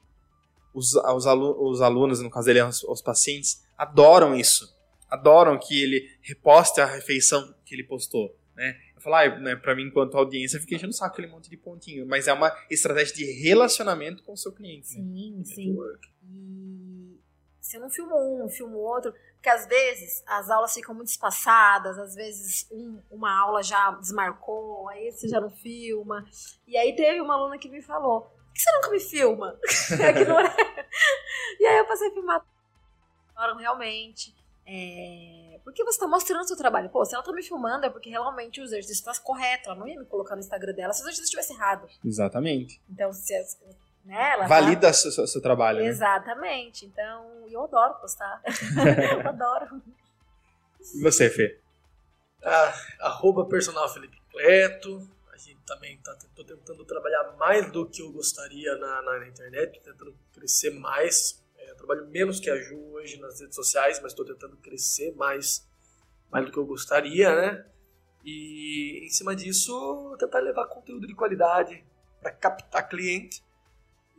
os, os, alu os alunos, no caso dele, os, os pacientes, adoram isso. Adoram que ele reposte a refeição que ele postou. Né? Eu falo, ah, né, pra mim, enquanto audiência, fiquei enchendo o saco aquele monte de pontinho. Mas é uma estratégia de relacionamento com o seu cliente. Sim, né? sim. E se eu não filmo um, filmo outro, porque às vezes as aulas ficam muito espaçadas, às vezes um, uma aula já desmarcou, aí você já não filma. E aí teve uma aluna que me falou: por que você nunca me filma? e aí eu passei a filmar. Realmente. É... Porque você está mostrando o seu trabalho. Pô, se ela está me filmando é porque realmente o exercício está correto. Ela não ia me colocar no Instagram dela se o exercício estivesse errado. Exatamente. Então, se né? Ela Valida tá... seu, seu trabalho. Né? Exatamente. Né? Então, eu adoro postar. eu adoro. E você, Fê? Ah, arroba personal Felipe Cleto. A gente também tá tô tentando trabalhar mais do que eu gostaria na, na, na internet, tentando crescer mais. É, trabalho menos que a Ju hoje nas redes sociais, mas estou tentando crescer mais, mais do que eu gostaria, né? E em cima disso, tentar levar conteúdo de qualidade para captar cliente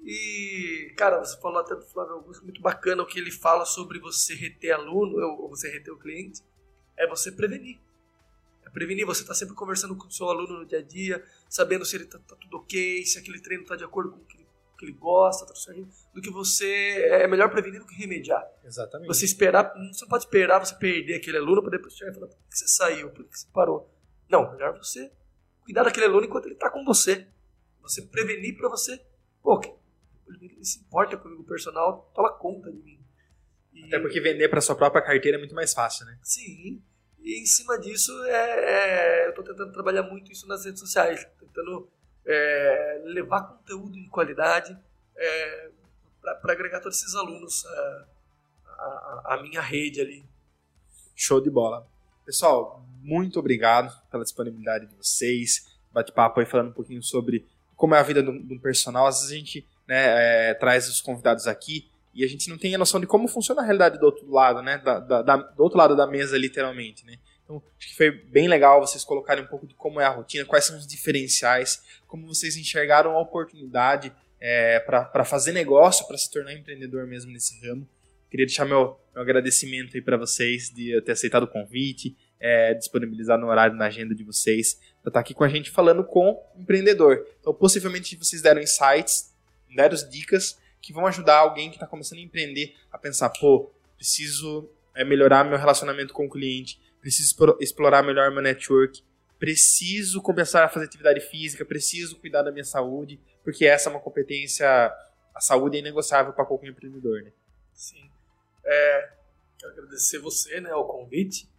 e, cara, você falou até do Flávio Augusto, muito bacana o que ele fala sobre você reter aluno, ou você reter o cliente, é você prevenir. É prevenir, você está sempre conversando com o seu aluno no dia a dia, sabendo se ele está tá tudo ok, se aquele treino está de acordo com o que ele, que ele gosta, tá do que você. É melhor prevenir do que remediar. Exatamente. Você esperar, você não pode esperar você perder aquele aluno para depois chegar e falar, por que você saiu, por que você parou? Não, melhor você cuidar daquele aluno enquanto ele está com você. Você prevenir para você pô, ele se importa comigo personal, toma conta de mim. E, Até porque vender para sua própria carteira é muito mais fácil, né? Sim. E em cima disso, é, é eu estou tentando trabalhar muito isso nas redes sociais, tentando é, levar conteúdo de qualidade é, para agregar todos esses alunos é, a, a, minha rede ali. Show de bola. Pessoal, muito obrigado pela disponibilidade de vocês. Bate-papo aí falando um pouquinho sobre como é a vida do, do personal. Às vezes a gente né, é, traz os convidados aqui e a gente não tem a noção de como funciona a realidade do outro lado, né? Da, da, da, do outro lado da mesa, literalmente, né? Então, acho que foi bem legal vocês colocarem um pouco de como é a rotina, quais são os diferenciais, como vocês enxergaram a oportunidade é, para fazer negócio, para se tornar empreendedor mesmo nesse ramo. Queria deixar meu, meu agradecimento aí para vocês de ter aceitado o convite, é, disponibilizar no horário na agenda de vocês, para estar tá aqui com a gente falando com empreendedor. Então, possivelmente vocês deram insights, deram dicas que vão ajudar alguém que está começando a empreender a pensar, pô, preciso é, melhorar meu relacionamento com o cliente, preciso explorar melhor meu network, preciso começar a fazer atividade física, preciso cuidar da minha saúde, porque essa é uma competência, a saúde é inegociável para qualquer empreendedor, né? Sim. É, quero agradecer você, né, ao convite.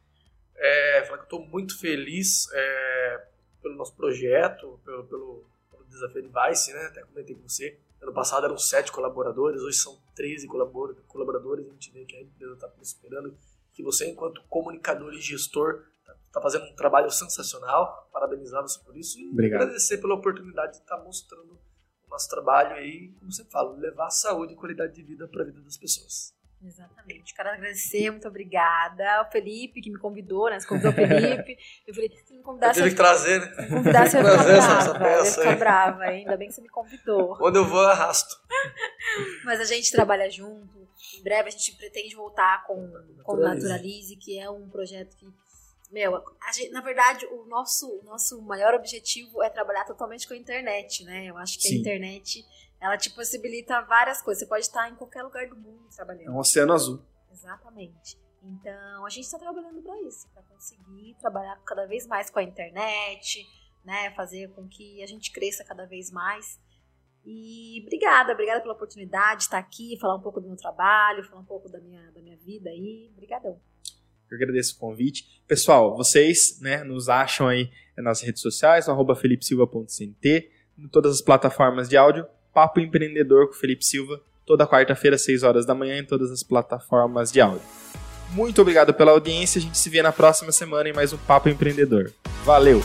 É, falar que estou muito feliz é, pelo nosso projeto, pelo, pelo, pelo desafio de Vice, né? Até comentei com você. Ano passado eram sete colaboradores, hoje são 13 colaboradores. A gente vê que a empresa está prosperando, que você, enquanto comunicador e gestor, está tá fazendo um trabalho sensacional. Parabenizar você por isso e Obrigado. agradecer pela oportunidade de estar tá mostrando o nosso trabalho aí, como você fala, levar saúde e qualidade de vida para a vida das pessoas. Exatamente. Quero agradecer, muito obrigada. O Felipe, que me convidou, né? Você convidou o Felipe. Eu falei, se me convidasse. Eu tive que trazer, né? Se me convidasse, eu ia ficar brava. Essa eu ia ficar brava, ainda bem que você me convidou. Quando eu vou, eu arrasto. Mas a gente trabalha junto. Em breve a gente pretende voltar com, com o Naturalize, que é um projeto que. Meu, gente, na verdade, o nosso, nosso maior objetivo é trabalhar totalmente com a internet, né? Eu acho que Sim. a internet ela te possibilita várias coisas. Você pode estar em qualquer lugar do mundo trabalhando. É um oceano azul. Exatamente. Então, a gente está trabalhando para isso, para conseguir trabalhar cada vez mais com a internet, né, fazer com que a gente cresça cada vez mais. E obrigada, obrigada pela oportunidade de estar aqui, falar um pouco do meu trabalho, falar um pouco da minha, da minha vida aí. Obrigadão. Eu agradeço o convite. Pessoal, vocês né, nos acham aí nas redes sociais, no felipesilva.cnt, em todas as plataformas de áudio. Papo Empreendedor com Felipe Silva, toda quarta-feira, às 6 horas da manhã, em todas as plataformas de áudio. Muito obrigado pela audiência. A gente se vê na próxima semana em mais um Papo Empreendedor. Valeu!